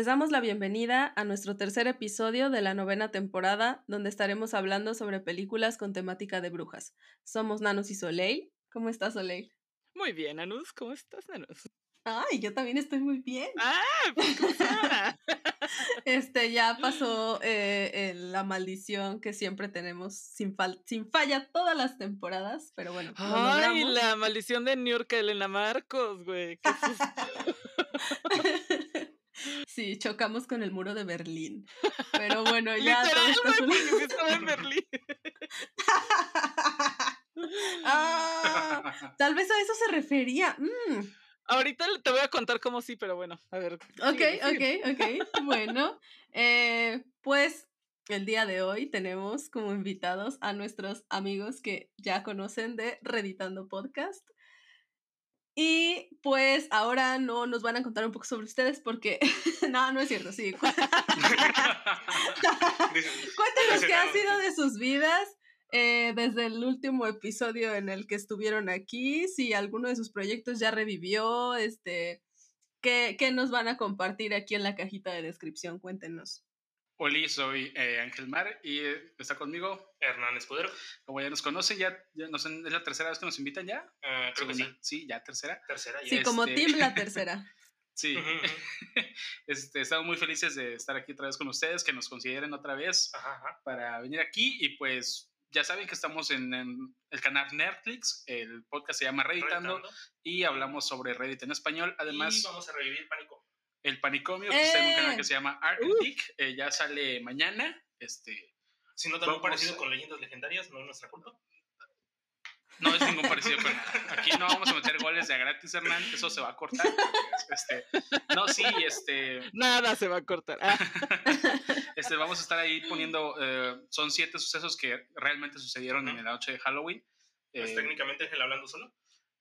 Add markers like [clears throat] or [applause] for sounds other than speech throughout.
Les damos la bienvenida a nuestro tercer episodio de la novena temporada, donde estaremos hablando sobre películas con temática de brujas. Somos Nanos y Soleil. ¿Cómo estás, Soleil? Muy bien, Anus. ¿Cómo estás, Nanus? Ay, yo también estoy muy bien. ¡Ah! pues, [laughs] Este ya pasó eh, la maldición que siempre tenemos sin, sin falla todas las temporadas, pero bueno. Ay, la maldición de New York, Elena Marcos, güey. Qué [laughs] Sí, chocamos con el muro de Berlín. Pero bueno, [laughs] ya todo en Berlín. [laughs] ah, tal vez a eso se refería. Mm. Ahorita te voy a contar cómo sí, pero bueno, a ver. Ok, ok, ok. Bueno, eh, pues el día de hoy tenemos como invitados a nuestros amigos que ya conocen de Reditando Podcast. Y pues ahora no nos van a contar un poco sobre ustedes porque [laughs] no, no es cierto, sí. [laughs] Cuéntenos qué ha sido de sus vidas eh, desde el último episodio en el que estuvieron aquí, si alguno de sus proyectos ya revivió, este, ¿qué, qué nos van a compartir aquí en la cajita de descripción? Cuéntenos. Hola, soy eh, Ángel Mar y eh, está conmigo Hernán Escudero. Como ya nos conocen, ya, ya nos, es la tercera vez que nos invitan ya. Uh, creo que sí. Sí, ya tercera. Tercera, ya. Sí, como team la [laughs] tercera. sí. [laughs] este, estamos muy felices de estar aquí otra vez con ustedes, que nos consideren otra vez ajá, ajá. para venir aquí y pues ya saben que estamos en, en, el canal Netflix, el podcast se llama Redditando, Redditando. y hablamos sobre Reddit en español. Además, y vamos a revivir Pánico. El Panicomio, que está en un ¡Eh! canal que se llama Arctic, eh, ya sale mañana. Este, Si no tan Vamos- parecido con leyendas legendarias, no es nuestra culpa. no es ningún parecido con Aquí no vamos a meter goles de a gratis, Hernán, eso se va a cortar. Este, no, sí, este, Nada se va a cortar. Ah, [laughs] este, vamos a estar ahí poniendo, eh, son siete sucesos que realmente sucedieron en la noche de Halloween. Pues Eh, técnicamente Ángel hablando solo.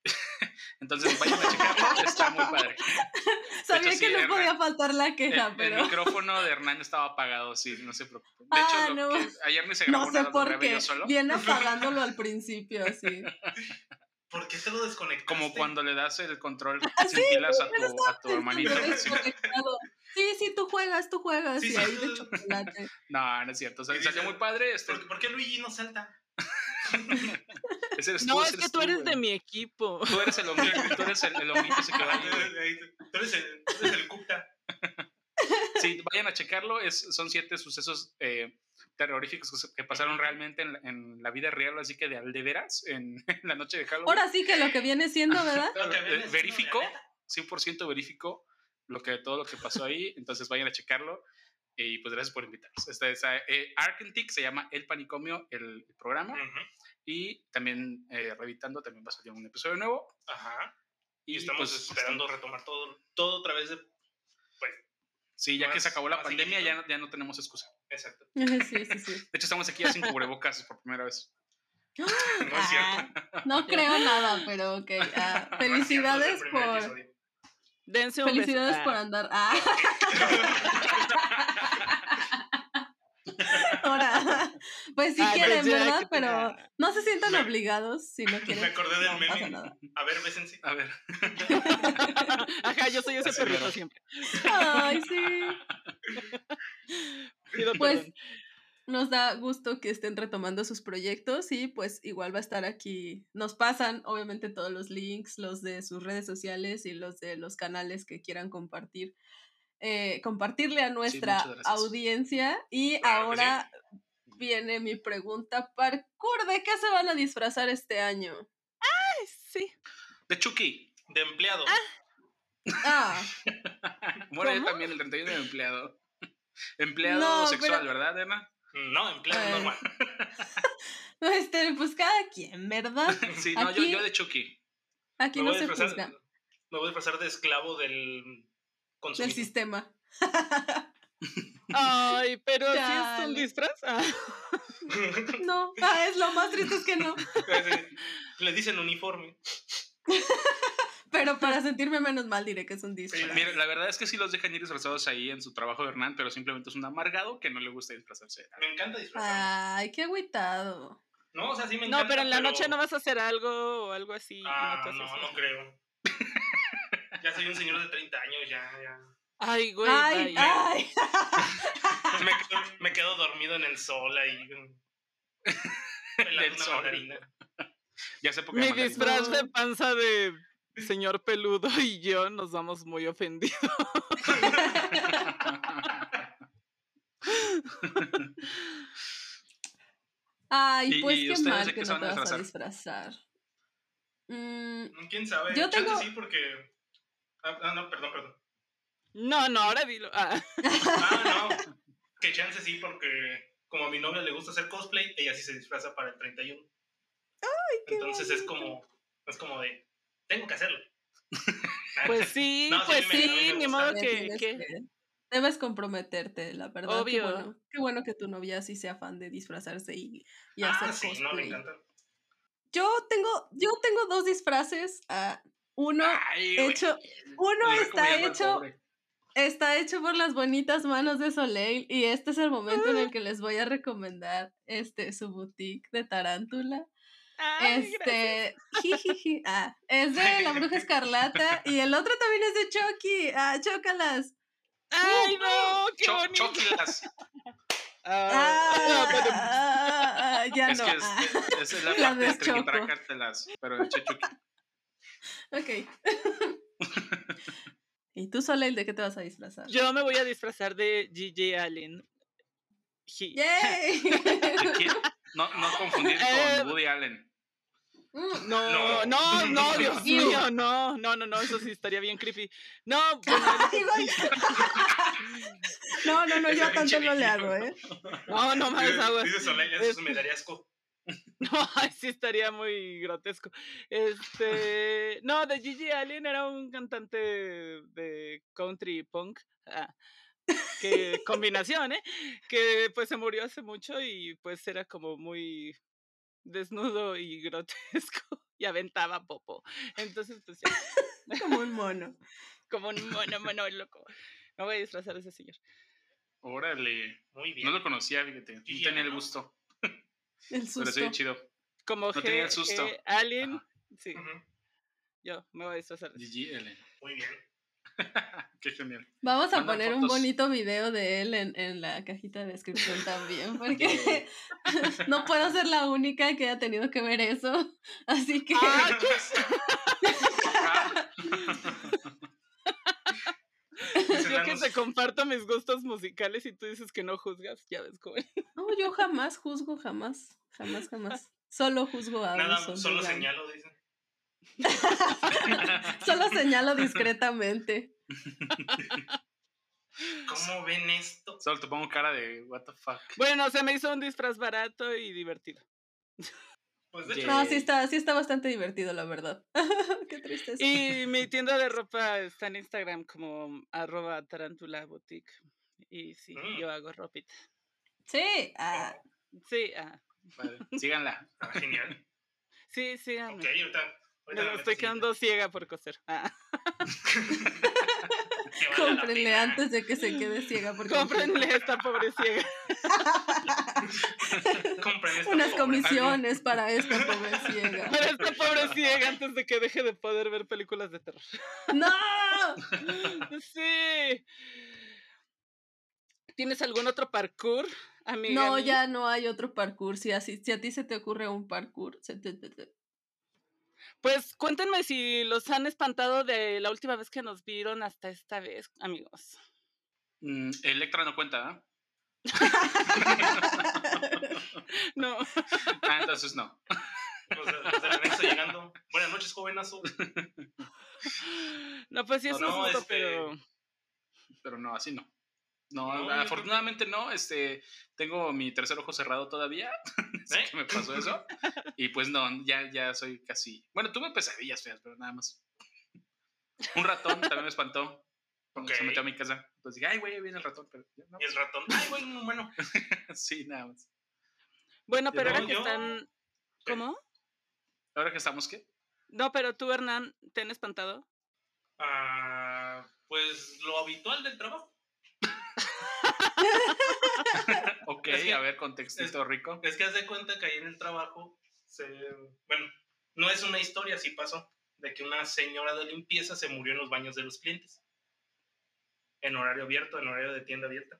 [laughs] entonces vayan a checarlo, está muy padre. [laughs] Sabía hecho, que sí, no Hernán. podía faltar la El, queja, el pero micrófono de Hernán estaba apagado, sí, no se preocupen. De Ah, hecho, no. que ayer ni se grabó no sé donde por qué. solo. Viene [laughs] apagándolo al principio, así. ¿Por qué te lo desconectaste? Como cuando le das el control Ah, sin pilas a tu, a tu hermanito. Sí. Sí, sí, tú juegas, tú juegas. Sí, y sí. ahí de chocolate. No, no es cierto. O sea, salió muy padre. Este, ¿Por, por qué Luigi no salta? Ese eres no, es que tú eres güey. de mi equipo. Tú eres el honguito, tú eres el, el ese que va ahí. Tú eres el, tú eres el Cupta. [laughs] Sí, vayan a checarlo. Es, son siete sucesos eh, terroríficos que, pasaron realmente en, la- en la vida real, así que de al de veras, [laughs] en, la noche de Halloween. Ahora sí que lo que viene siendo, ¿verdad? Eh, verifico. la neta. 100% verifico lo que, todo lo que pasó ahí, entonces vayan a checarlo. Y pues gracias por invitarnos. Este es eh, Arkentic, se llama El Panicomio, el, el programa. Ujú. Y también, eh, Revitando, también va a salir un episodio nuevo. Ajá. Y Y estamos pues, esperando retomar todo, todo otra vez de. Pues, Sí, ya que se acabó la pandemia, ya, no- ya no tenemos excusa. exacto. [laughs] Sí, sí, sí. De hecho, estamos aquí ya sin cubrebocas por primera vez. No es cierto. Ah, no creo nada, pero ok. ah, [laughs] felicidades por. episodio. Dense un Felicidades beso. por Ah. andar. Ah, [laughs] ahora. [laughs] Pues si Ay, quieren, pues ya, ¿verdad? que Pero no se sientan Me- obligados si no quieren. Me acordé del no pasa meme. nada. A ver, bésense. A ver. [laughs] Ajá, yo soy ese Así perrito mero. siempre. Ay, sí. Pido Pues perdón. nos da gusto que estén retomando sus proyectos y pues igual va a estar aquí. Nos pasan obviamente todos los links, los de sus redes sociales y los de los canales que quieran compartir. eh, compartirle a nuestra audiencia y Claro ahora viene mi pregunta parkour de qué se van a disfrazar este año Ay, sí. De Chucky. De empleado. Ah, [laughs] yo ¿Cómo? también el 31 de empleado. Empleado No, sexual, pero- ¿verdad, Emma? No, empleado normal. [laughs] este, pues cada quien, ¿verdad? [laughs] Sí, no, yo, Aquí- yo de Chucky. Aquí Me no se juzga me voy a disfrazar de esclavo del del consumidor. sistema. Ay, pero [laughs] si es Chale. un disfraz. Ah. [laughs] No, ah, es lo más triste es que no. [laughs] Le dicen uniforme. Pero para sentirme menos mal diré que es un disfraz. Mira, la verdad es que sí los dejan ir disfrazados ahí en su trabajo de Hernán, pero simplemente es un amargado que no le gusta disfrazarse. Me encanta disfrazarme. Ay, qué agüitado. No, o sea, sí me encanta. No, pero en la noche no vas a hacer algo o algo así. Ah, no, no creo. ya soy un señor de 30 años, ya, ya. Ay, güey. Ay, ay. [laughs] Me, quedo- me quedo dormido en el sol ahí. [laughs] Pelando Del una sol. mandarina. Ya sé por qué Mi mandarina. disfraz de [laughs] panza de señor peludo y yo nos vamos muy ofendidos. Ay, ¿Y- pues y qué mal que qué se no te a vas a disfrazar? disfrazar. Mm, ¿Quién sabe? Yo tengo- sí, porque. Ah, ah, no, perdón, perdón. No, no, ahora dilo. Ah. Ah, no. Que chance sí, porque como a mi novia le gusta hacer cosplay, ella sí se disfraza para el 31. qué Entonces es como, es como de, tengo que hacerlo. [laughs] Pues sí, No, pues me- sí, me ni modo que, Debes comprometerte, la verdad. Obvio. Qué bueno, qué bueno que tu novia sí sea fan de disfrazarse y, y ah, hacer sí, cosplay. no, me encanta. Yo tengo, yo tengo dos disfraces. ah, uno Ay, hecho, uno está hecho, pobre. Está hecho por las bonitas manos de Soleil y este es el momento en el que les voy a recomendar este su boutique de tarántula. Ay. Este, ah, es [laughs] de la bruja escarlata y el otro también es de Chucky. Ah, chócalas. Ay, no, qué Cho- bonito. Chóquilas. [laughs] Ah, no, pero- Ah, ya Es no. que es, ah, es- es la [laughs] Las parte triquitracártelas, pero el Chucky. ok. ¿Y tú, Soleil, de qué te vas a disfrazar? Yo me voy a disfrazar de Gigi Allen. Ji- ¡Yay! [laughs] ¿De quién? No, no confundir Eh, con Woody Allen. Mm, No, no, no, [laughs] Dios mío, no, no, no, no, eso sí estaría bien creepy. No, [laughs] bueno. No, no, no, yo a tanto no le hago, ¿eh? no, no más aguas. dice Soleil, Es- eso me daría asco. [laughs] No, sí estaría muy grotesco. Este, no, de Gigi Allen era un cantante de country punk. ah, que [laughs] combinación, ¿eh? Que pues se murió hace mucho y pues era como muy desnudo y grotesco [laughs] y aventaba popo. Entonces, pues ya, Como un mono. como un mono, mono loco. Me voy a disfrazar de ese señor. Órale. Muy bien. No lo conocía, fíjate. No tenía el ¿no? gusto. El Pero susto. sí, chido. Como No tenía el G- susto. G- Alien, Ajá. sí, Ujú, yo me voy a disfrazar. Gigi Allen. Muy bien. [laughs] Qué genial. Vamos a Mandan poner un fotos. bonito video de él en, en la cajita de descripción [laughs] también, porque [laughs] no puedo ser la única que haya tenido que ver eso. Así que Ah. Ah, [laughs] Yo que te comparto mis gustos musicales y tú dices que no juzgas, ya ves cómo. no, yo jamás juzgo, jamás, jamás, jamás. Solo juzgo a Nada, solo señalo, dice. [laughs] Solo señalo discretamente. [laughs] ¿Cómo ven esto? Solo te pongo cara de what the fuck. Bueno, se me hizo un disfraz barato y divertido. Pues de Yeah. hecho, No, sí está, sí está bastante divertido, la verdad. [laughs] Qué tristeza. Y mi [laughs] tienda de ropa está en Instagram como arroba tarántula boutique. Y sí, Mm. yo hago ropita. Sí, ah, Sí, ah, Vale, síganla. [laughs] ah, genial. sí, sí, Ok, ahorita. ahorita me estoy quedando ciega por coser. Ah, siguiente. Que vale la cómprenle antes de que se quede ciega. Porque cómprenle a esta pobre ciega. [laughs] Esta unas pobre. comisiones para esta pobre ciega. Para esta pobre ciega antes de que deje de poder ver películas de terror. ¡No! [laughs] Sí. ¿Tienes algún otro parkour, amiga? No, ya no hay otro parkour. Si, así, si a ti se te ocurre un parkour, se te- te- te- Pues cuéntenme si los han espantado de la última vez que nos vieron hasta esta vez, amigos. Mm, Electra no cuenta, ¿ah? [laughs] No. [laughs] Ah, entonces no. Los de, los de llegando. Buenas noches, jovenazo. No, pues sí, No, es un no, susto, este, pero. Pero no, así no. No, afortunadamente no. Este, tengo mi tercer ojo cerrado todavía. [laughs] ¿Eh? que me pasó eso. [laughs] Y pues no, ya, ya soy casi. Bueno, tuve pesadillas feas, pero nada más. Un ratón también me espantó. Cuando se Ok. metió a mi casa. Pues dije, ay, güey, ahí viene el ratón. Pero no. Y el ratón. Ay, güey, no, bueno. [laughs] sí, nada más. Bueno, pero No, ahora que yo- están. ¿Cómo? Ahora que estamos, ¿qué? No, pero tú, Hernán, ¿te han espantado? Ah, pues lo habitual del trabajo. [laughs] Ok, Es que- a ver, contextito rico. Es que haz de cuenta que ahí en el trabajo, se, bueno, no es una historia, sí pasó, de que una señora de limpieza se murió en los baños de los clientes. En horario abierto, en horario de tienda abierta.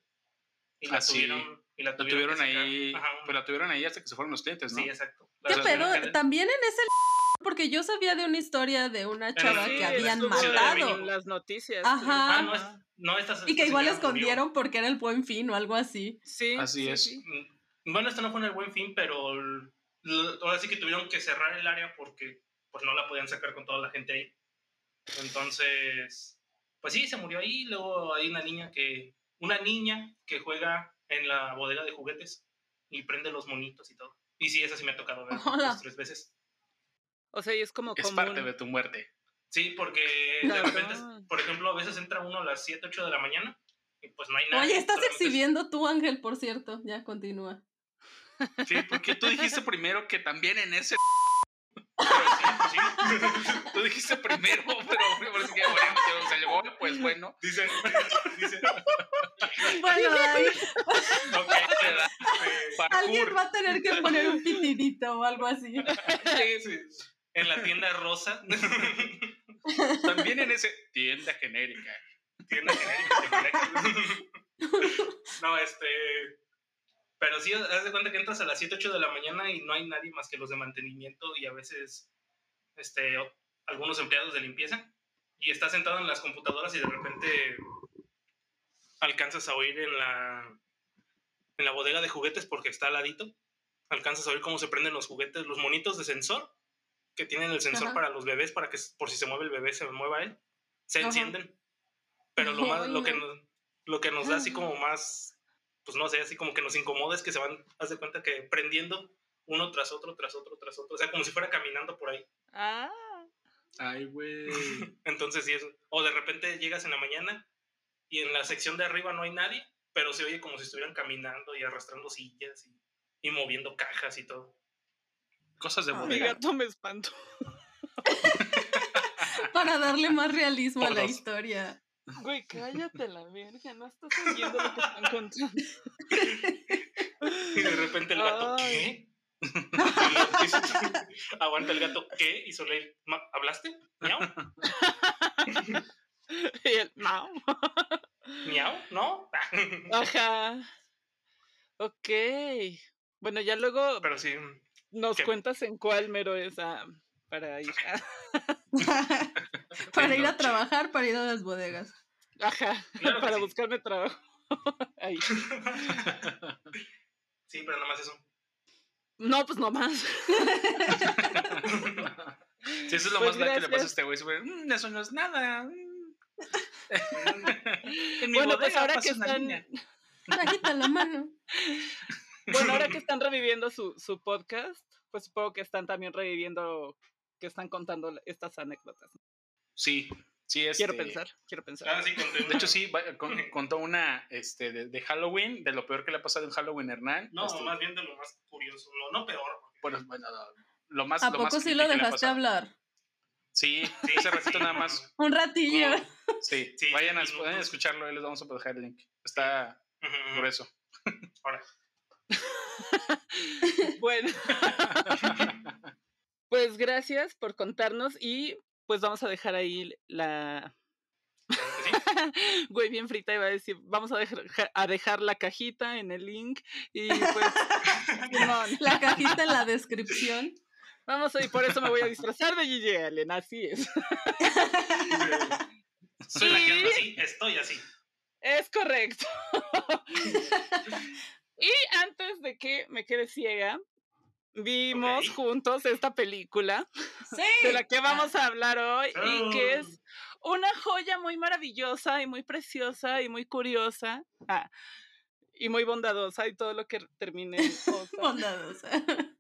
Y la Ah, sí. tuvieron, y la tuvieron, ahí, Ajá, pues la tuvieron ahí hasta que se fueron los clientes, ¿no? Sí, exacto. La ¿Qué pedo? También en ese porque yo sabía de una historia de una chava Sí, que habían estuvo en matado. las noticias. Ajá. Ah, no, es, no esta, Y que igual escondieron porque era el buen fin o algo así. Sí. Así sí, es. sí. Mm, Bueno, esto no fue en el buen fin, pero ahora sí que tuvieron que cerrar el área porque pues no la podían sacar con toda la gente ahí. Entonces, pues sí, se murió ahí. Luego hay una niña que, una niña que juega en la bodega de juguetes y prende los monitos y todo. Y sí, esa sí me ha tocado ver tres veces. O sea, y es como Es común. parte de tu muerte. Sí, porque [laughs] de repente, por ejemplo, a veces entra uno a las 7, 8 de la mañana y pues no hay nada. Oye, estás exhibiendo tú, Ángel, por cierto. Ya continúa. Sí, porque tú dijiste primero que también en ese. [laughs] [laughs] Tú dijiste primero, pero es que, bueno, se llevó, pues bueno. Dice, dice, Bueno, ahí ok, ¿verdad? este, alguien va a tener que poner un pitidito o algo así. Sí, sí. En la tienda rosa, [laughs] También en ese tienda genérica. tienda genérica. No, este. Pero sí, haz de cuenta que entras a las 7, 8 de la mañana y no hay nadie más que los de mantenimiento y a veces este, algunos empleados de limpieza. Y estás sentado en las computadoras y de repente alcanzas a oír en la, en la bodega de juguetes porque está al ladito. Alcanzas a oír cómo se prenden los juguetes, los monitos de sensor que tienen el sensor Ajá. para los bebés para que por si se mueve el bebé se mueva él. Se Ajá. encienden. Pero lo, [laughs] más, lo, que no. nos, lo que nos da así como más, pues no sé, así como que nos incomoda es que se van, haz de cuenta que prendiendo uno tras otro, tras otro, tras otro. O sea, como si fuera caminando por ahí. Ah. Ay, güey. [laughs] Entonces, sí, eso. O de repente llegas en la mañana y en la sección de arriba no hay nadie, pero se oye como si estuvieran caminando y arrastrando sillas y, y moviendo cajas y todo. Cosas de Ay, Mi bodega. gato me espantó. [laughs] Para darle más realismo a la Todos. historia. Güey, cállate la verga, no estás oyendo lo que están contando. [laughs] Y de repente el gato, Ay. ¿qué? [laughs] Aguanta el gato, ¿qué? Y Soleil, "Ma- ¿hablaste? ¿Miau? Y él, no. ¿Miau? ¿No? Ajá. Ok. Bueno, ya luego Pero sí, nos ¿qué? cuentas en cuál mero es ah, para ir. para [laughs] ir a trabajar, para ir a las bodegas. Ajá, Claro [laughs] para sí. buscarme trabajo. [laughs] Ahí. sí, pero nada más eso. No, pues no más. Sí, eso es lo Pues más grave que le pasa a este güey. "Mm, eso no es nada. mm". en mi Bueno, pues ahora que una están, niña. Bajita la mano. Bueno, ahora que [laughs] están reviviendo su, su podcast, pues supongo que están también reviviendo, que están contando estas anécdotas. Sí, sí, es. Quiero pensar, quiero pensar. Ah, sí, conté De hecho, sí, va- con- [laughs] contó una este, de, de Halloween, de lo peor que le ha pasado en Halloween, Hernán. No, Este, más bien de lo más curioso. No, no peor. porque- Bueno, bueno, lo más. ¿A lo más poco sí lo dejaste hablar? Sí, Sí, ese ratito sí, nada más. Un ratillo. [laughs] Sí, Sí, vayan, a, minutos. vayan a escucharlo, ahí les vamos a dejar el link. Está grueso. Ahora, [laughs] Bueno, [laughs] pues gracias por contarnos y pues vamos a dejar ahí la... [laughs] Güey, bien frita iba a decir, vamos a dejar, a dejar la cajita en el link y pues... La cajita en la descripción. vamos a, y por eso me voy a disfrazar de Gigi Allen, así es. Soy la que ando Y- así, estoy así. Es correcto. Y antes de que me quede ciega, vimos juntos esta película Sí. [laughs] de la que vamos a hablar hoy y que Oh. es una joya muy maravillosa y muy preciosa y muy curiosa ah, y muy bondadosa y todo lo que termine en [laughs] osa, Bondadosa. [laughs]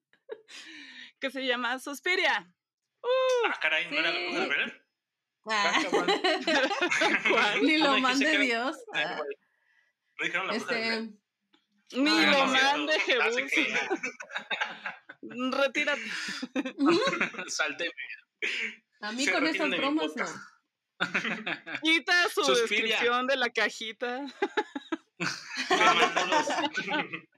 que se llama Suspiria. Ah, caray, ¿no era la bruja de. Blair? Ah. ¿Cuál? Ni lo mande Dios. Ah, Ah. Este, Ni lo mande Jebus. Retírate. [laughs] Salte. a mí Se con esas bromas no. [laughs] Quita su Suspiria. descripción de la cajita. [laughs]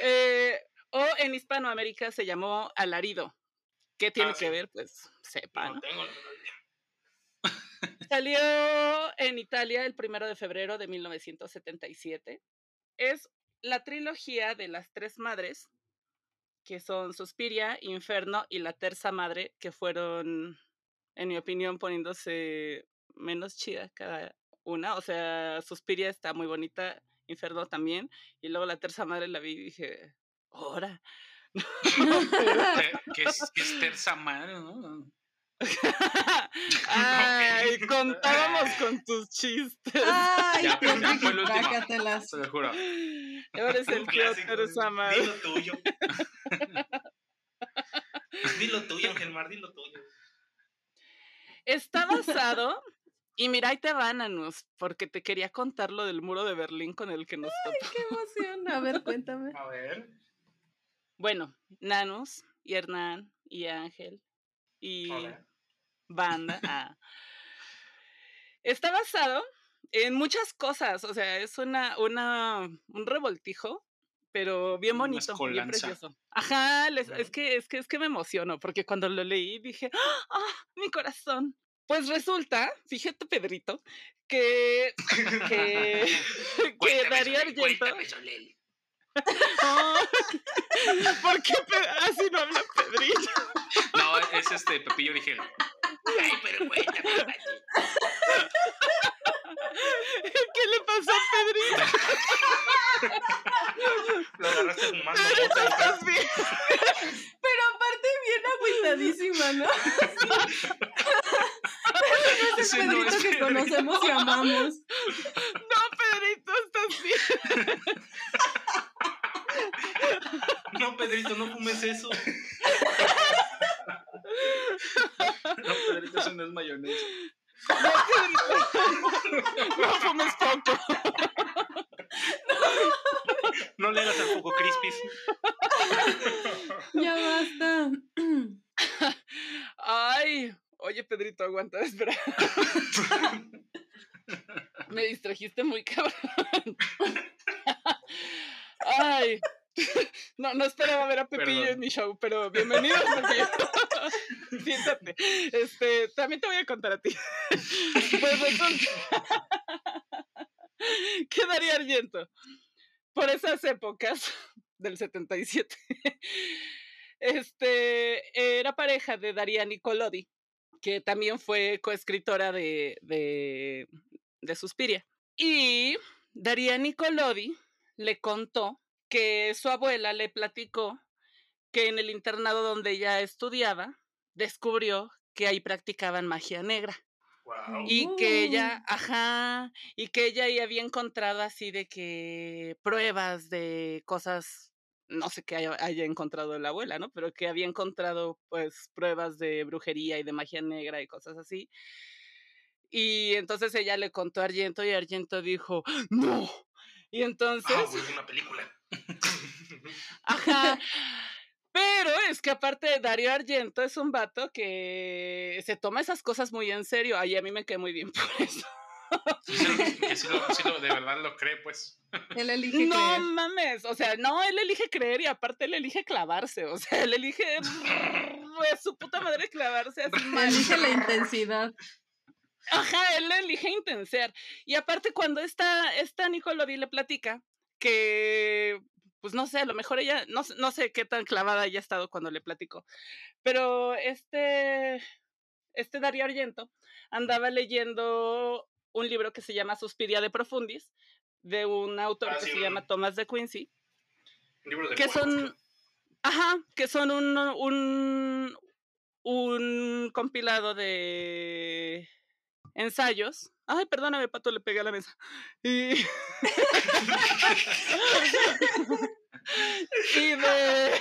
Eh, o en Hispanoamérica se llamó Alarido. ¿Qué tiene Ah, que sí. ver? Pues sepa, No ¿no? tengo. Salió en Italia el primero de febrero de 1977. Es la trilogía de las tres madres, que son Suspiria, Inferno y la terza madre, que fueron, en mi opinión, poniéndose menos chida cada una. O sea, Suspiria está muy bonita, Inferno también. Y luego la terza madre la vi y dije, ahora. [laughs] [laughs] [laughs] ¿Qué es, qué es terza madre, no? [laughs] Ay, contábamos con tus chistes. Ay, Ya, pero ya fue el último. trácatelas. Se lo juro. Ahora es el tío. Teresa Madre. Dilo tuyo. [laughs] dilo tuyo, Ángel Mar, dilo tuyo. Está basado, y mira, ahí te van, Anus, porque te quería contar lo del muro de Berlín con el que nos topamos. Qué emoción. A ver, cuéntame. A ver. Bueno, Nanus, y Hernán, y Ángel, y Hola. Banda. ah. [laughs] Está basado en muchas cosas, o sea, es una, una, un revoltijo, pero bien bonito, bien precioso. Ajá, les- es, que, es, que, es que me emociono, porque cuando lo leí dije, ¡ah, mi corazón! Pues resulta, fíjate, Pedrito, que, que, [laughs] que Darío Solel, Argento... cuéntame, Ah, [laughs] ¿Por qué así no habla Pedrito? No, es este Pepillo Origel. Ay, pero cuéntame. ¿Qué le pasó a Pedrito? [laughs] Lo agarraste fumando y ¿estás bien? Pero aparte bien agüitadísima, ¿no? [laughs] Ese es Ese el no Pedrito es que Pedrito. conocemos y amamos. No, Pedrito, ¿estás bien? No, Pedrito, no fumes eso. No, Pedrito, eso no es mayonesa. No, Pedrito. No fumes poco. No le hagas al poco crispis. Ya basta. Ay, oye, Pedrito, aguanta, espera. [laughs] Me distrajiste muy cabrón. Ay. No, no esperaba ver a Pepillo Perdón. en mi show, pero bienvenido, Pepillo. [laughs] Siéntate. Este, también te voy a contar a ti. [laughs] Pues resulta [laughs] que Darío Argento, por esas épocas del 77, este, era pareja de Daria Nicolodi, que también fue coescritora de, de, de Suspiria. Y Daria Nicolodi le contó que su abuela le platicó que en el internado donde ella estudiaba, descubrió que ahí practicaban magia negra. Wow. Y que Uh. ella, ajá, y que ella ahí había encontrado así de que pruebas de cosas, no sé qué haya, haya encontrado la abuela, ¿no? Pero que había encontrado pues pruebas de brujería y de magia negra y cosas así. Y entonces ella le contó a Argento y Argento dijo, no. Y entonces, Ah, una película. Ajá. Pero es que aparte Darío Argento es un vato que se toma esas cosas muy en serio. Ay, a mí me quedé muy bien por [laughs] eso. Sí, sí, lo- que sí lo- sí lo- de verdad lo cree, pues. Él elige No creer. mames, o sea, no, él elige creer y aparte él elige clavarse, o sea, él elige [laughs] pues, su puta madre clavarse así mal. Elige la intensidad. Ajá, él elige intensear. Y aparte cuando esta, esta Nicolodi le platica que, pues no sé, a lo mejor ella, no, sé- no sé qué tan clavada haya estado cuando le platicó, pero este, este Darío Argento andaba leyendo un libro que se llama Suspiria de Profundis, de un autor Ah, que sí, se un- llama Thomas de Quincy, libro de que cuentos, son, Ajá, que son un, un, un compilado de ensayos. Ay, perdóname, Pato, le pegué a la mesa. Y, [laughs] [laughs] [laughs] y de,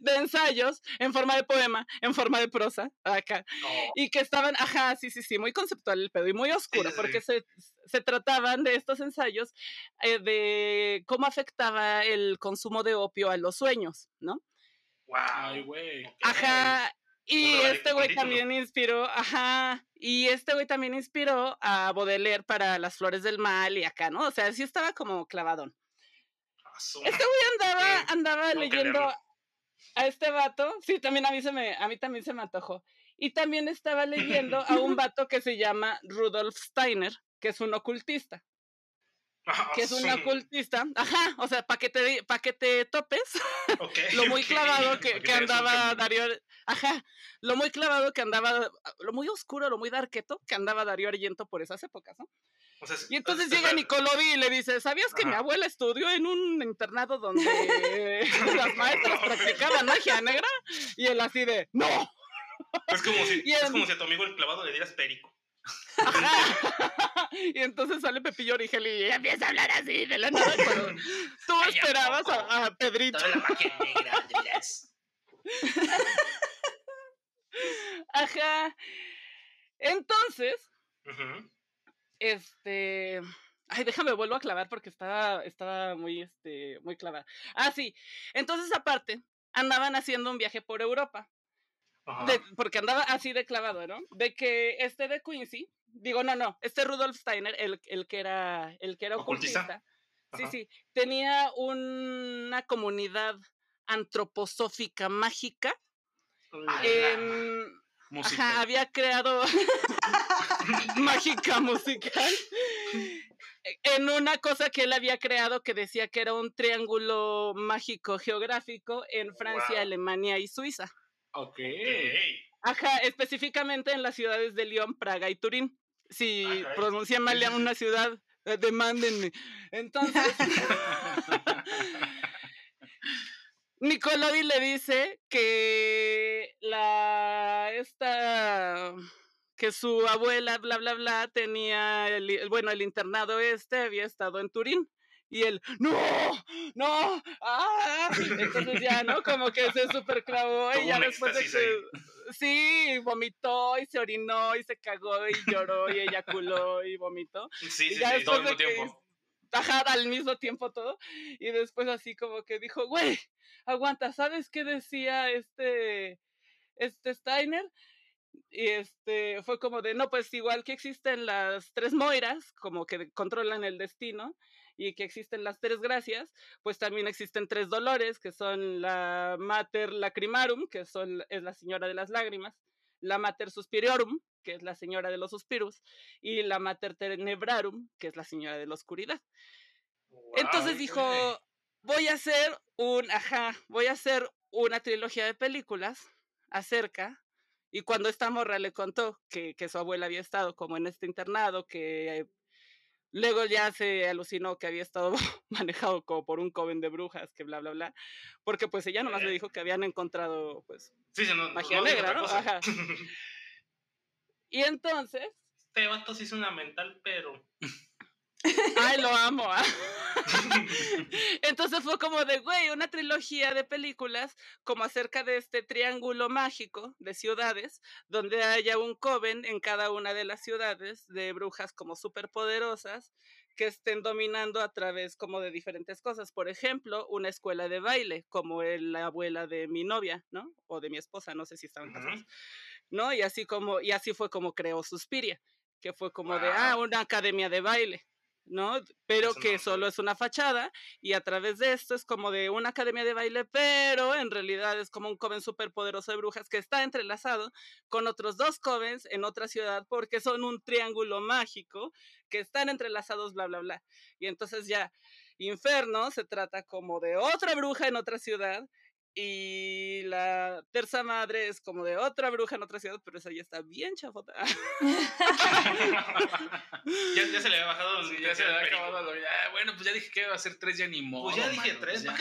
de ensayos en forma de poema, en forma de prosa, acá. Oh, Y que estaban, ajá, sí, sí, sí, muy conceptual el pedo y muy oscuro, sí, porque se, se trataban de estos ensayos eh, de cómo afectaba el consumo de opio a los sueños, ¿no? wow. güey. Ajá. Y este güey también inspiró, ajá, y este güey también inspiró a Baudelaire para Las Flores del Mal y acá, ¿no? O sea, sí estaba como clavadón. Este güey andaba, Sí, andaba que leyendo leerlo. a este vato, sí, también a mí se me, a mí también se me antojó. Y también estaba leyendo a un [laughs] vato que se llama Rudolf Steiner, que es un ocultista, Ah, que es un ocultista, ajá, o sea, para que te, pa' que te topes, [laughs] lo muy clavado que, que andaba Darío, ajá, lo muy clavado que andaba, lo muy oscuro, lo muy darketo que andaba Darío Argento por esas épocas, ¿no? Y entonces llega Nicolodi y le dice, ¿sabías que mi abuela estudió en un internado donde [laughs] las maestras practicaban magia negra? Y él así de, ¡no! Es como si, Y es el- como si a tu amigo el clavado le dieras perico. Ajá. [laughs] Y entonces sale Pepillo Origel y empieza a hablar así de la nada. cuando tú Ay, ¿a esperabas a, a Pedrito. Toda la magia negra. [laughs] Ajá. Entonces, Ujú. Este. Ay, déjame vuelvo a clavar porque estaba, estaba muy, este, muy clavada. Ah, sí. Entonces, aparte, andaban haciendo un viaje por Europa. De- porque andaba así de clavado, ¿no? De que este de Quincy, digo, no, no, este Rudolf Steiner, el, el que era, el que era ¿Ocultista? sí, sí, tenía una comunidad antroposófica mágica. Ajá, había creado [laughs] mágica musical en una cosa que él había creado que decía que era un triángulo mágico geográfico en Francia, Wow. Alemania y Suiza. Ok. Ajá, específicamente en las ciudades de León, Praga y Turín. Si Ah, caray. pronuncia mal a una ciudad, eh, demándenme. Entonces, [laughs] [laughs] Nicolodi le dice que la esta que su abuela, bla, bla, bla, tenía, el, el- bueno, el internado este había estado en Turín. Y él, no, no, ah. Entonces ya, ¿no? Como que se super clavó y ya después de que, sí, vomitó y se orinó y se cagó y lloró y eyaculó y vomitó. Sí, Y sí, ya sí, todo al después mismo tiempo. ajá, al mismo tiempo todo. Y después así como que dijo, güey, aguanta, ¿sabes qué decía este, este Steiner? Y este fue como de, no, pues igual que existen las tres moiras, como que controlan el destino, y que existen las tres gracias, pues también existen tres dolores, que son la mater lacrimarum, que son, es la señora de las lágrimas, la mater suspiriorum, que es la señora de los suspiros, y la mater tenebrarum, que es la señora de la oscuridad. Entonces dijo. Voy a hacer un, ajá, voy a hacer una trilogía de películas acerca, y cuando esta morra le contó que, que su abuela había estado como en este internado, que luego ya se alucinó que había estado [laughs] manejado como por un coven de brujas, que bla, bla, bla, porque pues ella nomás le Eh. dijo que habían encontrado, pues, Sí, no, magia no negra, ¿no? Ajá. [laughs] Y entonces, Este vato sí es una mental, pero. [laughs] ay, lo amo. ah. [laughs] Entonces fue como de, güey, una trilogía de películas como acerca de este triángulo mágico de ciudades, donde haya un coven en cada una de las ciudades de brujas como superpoderosas que estén dominando a través como de diferentes cosas. Por ejemplo, una escuela de baile, como la abuela de mi novia, ¿no? O de mi esposa, no sé si estaban casados. ¿no? Y así como, y así fue como creó Suspiria, que fue como de, ah, una academia de baile, ¿no? Pero Eso que no solo es una fachada, y a través de esto es como de una academia de baile, pero en realidad es como un coven súper poderoso de brujas que está entrelazado con otros dos covens en otra ciudad, porque son un triángulo mágico que están entrelazados, bla, bla, bla. Y entonces ya, Inferno se trata como de otra bruja en otra ciudad, Y la terza madre es como de otra bruja en otra ciudad, pero esa ya está bien chafota. [laughs] ya, ya se le había bajado. Sí, ya se le había acabado. lo- ya, bueno, pues ya dije que iba a ser tres, ya ni modo. Pues ya dije mano, tres. ya.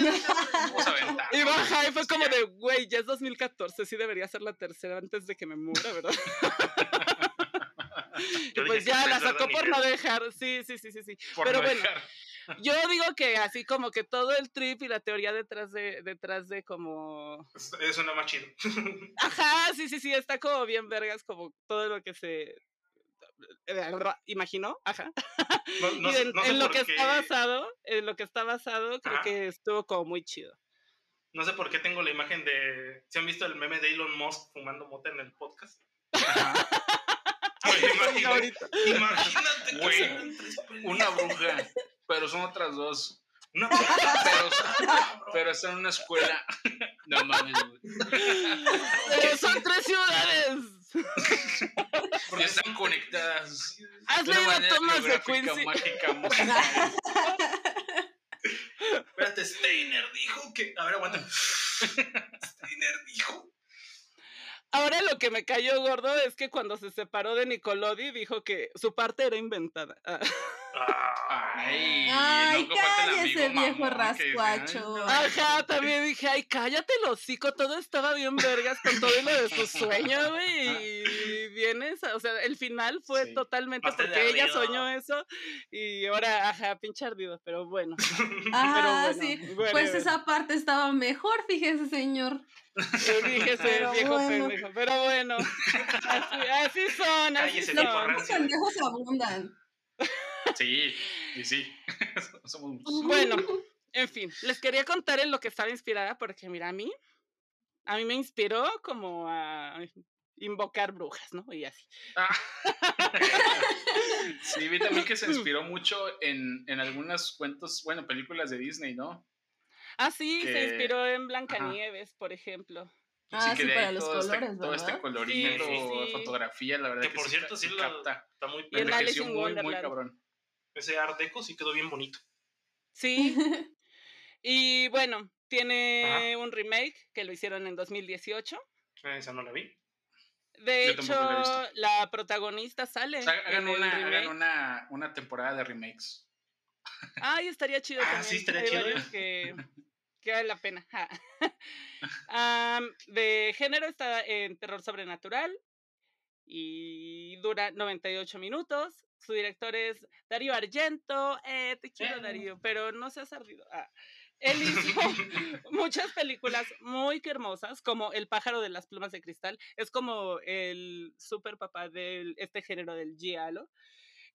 Vamos a aventar. Y baja, y fue como de, güey, ya es 2014, sí debería ser la tercera antes de que me muera, ¿verdad? [laughs] Y pues ya la sacó por no dejar, sí, sí, sí, sí, sí. Por Pero no bueno, dejar. Yo digo que así como que todo el trip y la teoría detrás de, detrás de como... Es- Es una más chido. [laughs] Ajá, sí, sí, sí, está como bien vergas, como todo lo que se... imaginó, ajá. No, [laughs] no y en, no sé en lo que qué- está basado, en lo que está basado, creo Ajá. que estuvo como muy chido. No sé por qué tengo la imagen de. ¿Se han visto el meme de Elon Musk fumando mota en el podcast? Ajá. [laughs] Pues, imagínate, imagínate que pendejos. Una bruja, pero son otras dos. Una [laughs] Pero, pero están en una escuela. No mames, güey. Pero son tres ciudades. Ya están conectadas. ¿Has de una leído Thomas de Quincy? mágica, musical. [laughs] Espérate, Steiner dijo que. A ver, aguanta. Steiner dijo. Ahora lo que me cayó gordo es que cuando se separó de Nicolodi dijo que su parte era inventada. Ah. Ah, Ay, Ay, no cállese, amigo viejo mamón que dice, ay, rascuacho. Ajá, también dije, ay, cállate el hocico, todo estaba bien vergas con todo lo de su sueño, [laughs] güey. Y vienes, o sea, el final fue Sí. totalmente porque ella soñó eso y ahora, ajá, pinche ardido, pero bueno. [laughs] Ah, bueno, sí. whatever. Pues esa parte estaba mejor, fíjese, señor. Yo dije ese Pero viejo bueno. pendejo, pero bueno, así, así son, así Cállese, son. Los pendejos abundan. Sí, y sí. [laughs] Somos muchos. Bueno, [laughs] en fin, les quería contar en lo que estaba inspirada porque mira, a mí, a mí me inspiró como a invocar brujas, ¿no? Y así. Ah. [laughs] Sí, vi también que se inspiró mucho en, en algunos cuentos, bueno, películas de Disney, ¿no? Ah, sí, se inspiró en Blancanieves, por ejemplo. Ah, sí, que para los todo, colores, este, todo este ¿verdad? colorido, Sí, sí, sí. fotografía, la verdad Que que, por sí cierto, sí lo- capta. Está muy Y en pendejo. Alice Envejeció in muy, muy cabrón. Ese Art Deco sí quedó bien bonito. Sí. [laughs] Y bueno, tiene un remake que lo hicieron en 2018. Ah, Esa no la vi. De Yo hecho, la protagonista sale. O sea, hagan, una, remake. hagan una, una temporada de remakes. Ay, estaría chido Ah, también. sí, estaría Hay chido, ¿eh? que, que vale la pena. [laughs] de género está en terror sobrenatural y dura 98 minutos. Su director es Darío Argento. Eh, te quiero. Darío, pero no seas ardido. Ah. Él [laughs] hizo [laughs] muchas películas muy hermosas, como El pájaro de las plumas de cristal. Es como el super papá de este género del giallo.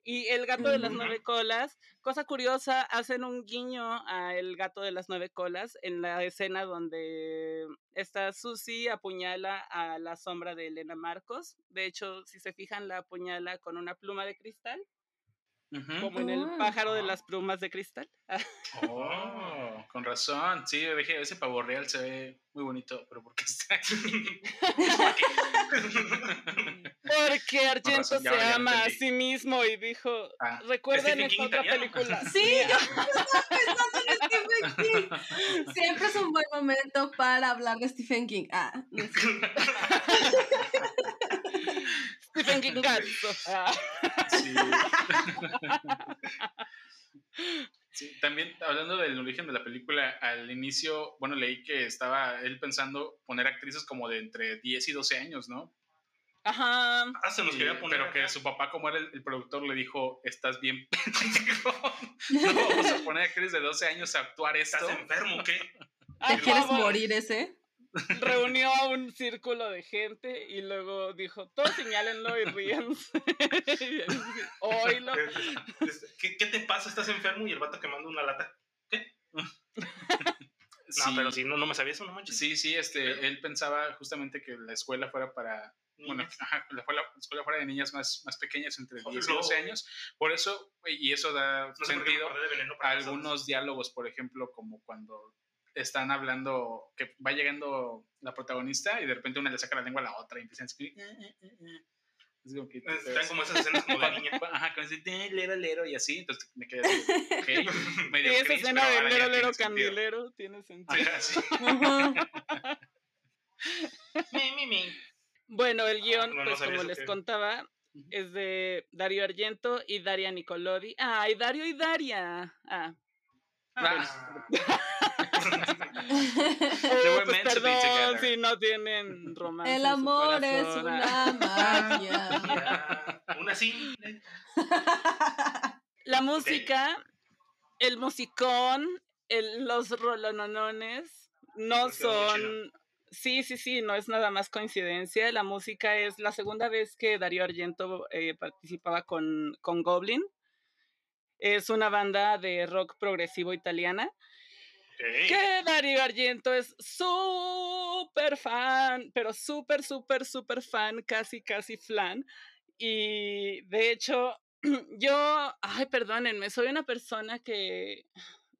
Y El gato de las nueve colas, cosa curiosa, hacen un guiño a El gato de las nueve colas en la escena donde esta Susie apuñala a la sombra de Elena Marcos. De hecho, si se fijan, la apuñala con una pluma de cristal, como en el Ah. pájaro de las plumas de cristal. Oh, con razón. Sí, dije, ese pavo real se ve muy bonito, pero ¿por qué está aquí? [laughs] [laughs] [laughs] Porque Argento se ama a sí mismo y dijo, Ah, recuerden King otra italiano. película. Sí, [laughs] [laughs] yo estaba pensando en Stephen King. Siempre es un buen momento para hablar de Stephen King. Ah, no sé. [laughs] Stephen King Gatso. Ah. Sí. Sí, también hablando del origen de la película, al inicio, bueno, leí que estaba él pensando poner actrices como de entre 10 y 12 años, ¿no? Ajá. Ah, se nos Y- quería poner. pero que acá. su papá, como era el, el productor, le dijo, estás bien [laughs] pendejo. No vamos a poner actrices de 12 años a actuar esto. ¿Estás enfermo o qué? Ay, ¿Te quieres vamos. morir ese? Reunió a un círculo de gente y luego dijo, todos señálenlo y ríanse. [laughs] Oílo. ¿Qué, ¿Qué te pasa? ¿Estás enfermo? Y el vato quemando una lata. ¿Qué? [laughs] No, Sí. pero si no, no me sabía eso, no manches. Sí, sí, este, él pensaba justamente que la escuela fuera para, bueno, ajá, la escuela, la escuela fuera de niñas más, más pequeñas, entre Joder, 10 y 12 no. años. Por eso, y eso da No sé sentido a algunos diálogos, por ejemplo, como cuando están hablando, que va llegando la protagonista y de repente una le saca la lengua a la otra y empiezan a escribir. "Eh, eh, eh, eh". Es como que, Están como esas escenas como de [laughs] niña. Ajá, con ese "Eh, lero, lero, y así. Entonces me quedé así, ok, Y [laughs] medio esa cringe, escena de lero, lero, candilero tiene sentido. Ajá, sí. Mi, mi, mi. Bueno, el guion, Ah, no, no pues sabía como les que- contaba, es de Dario Argento y Daria Nicolodi. ¡Ay, Dario y Daria! Ah. Ah. Oh, [laughs] pues perdón si no tienen romance. El en su amor es una magia. Ya, [laughs] Una simple. La música, el musicón, el- los rolononones no son... Sí, sí, sí, no es nada más coincidencia. La música es la segunda vez que Darío Argento eh, participaba con, con Goblin. Es una banda de rock progresivo italiana. Que Darío Argento es súper fan, pero súper, súper, súper fan, casi, casi flan. Y de hecho, [clears throat] yo, ay, perdónenme, soy una persona que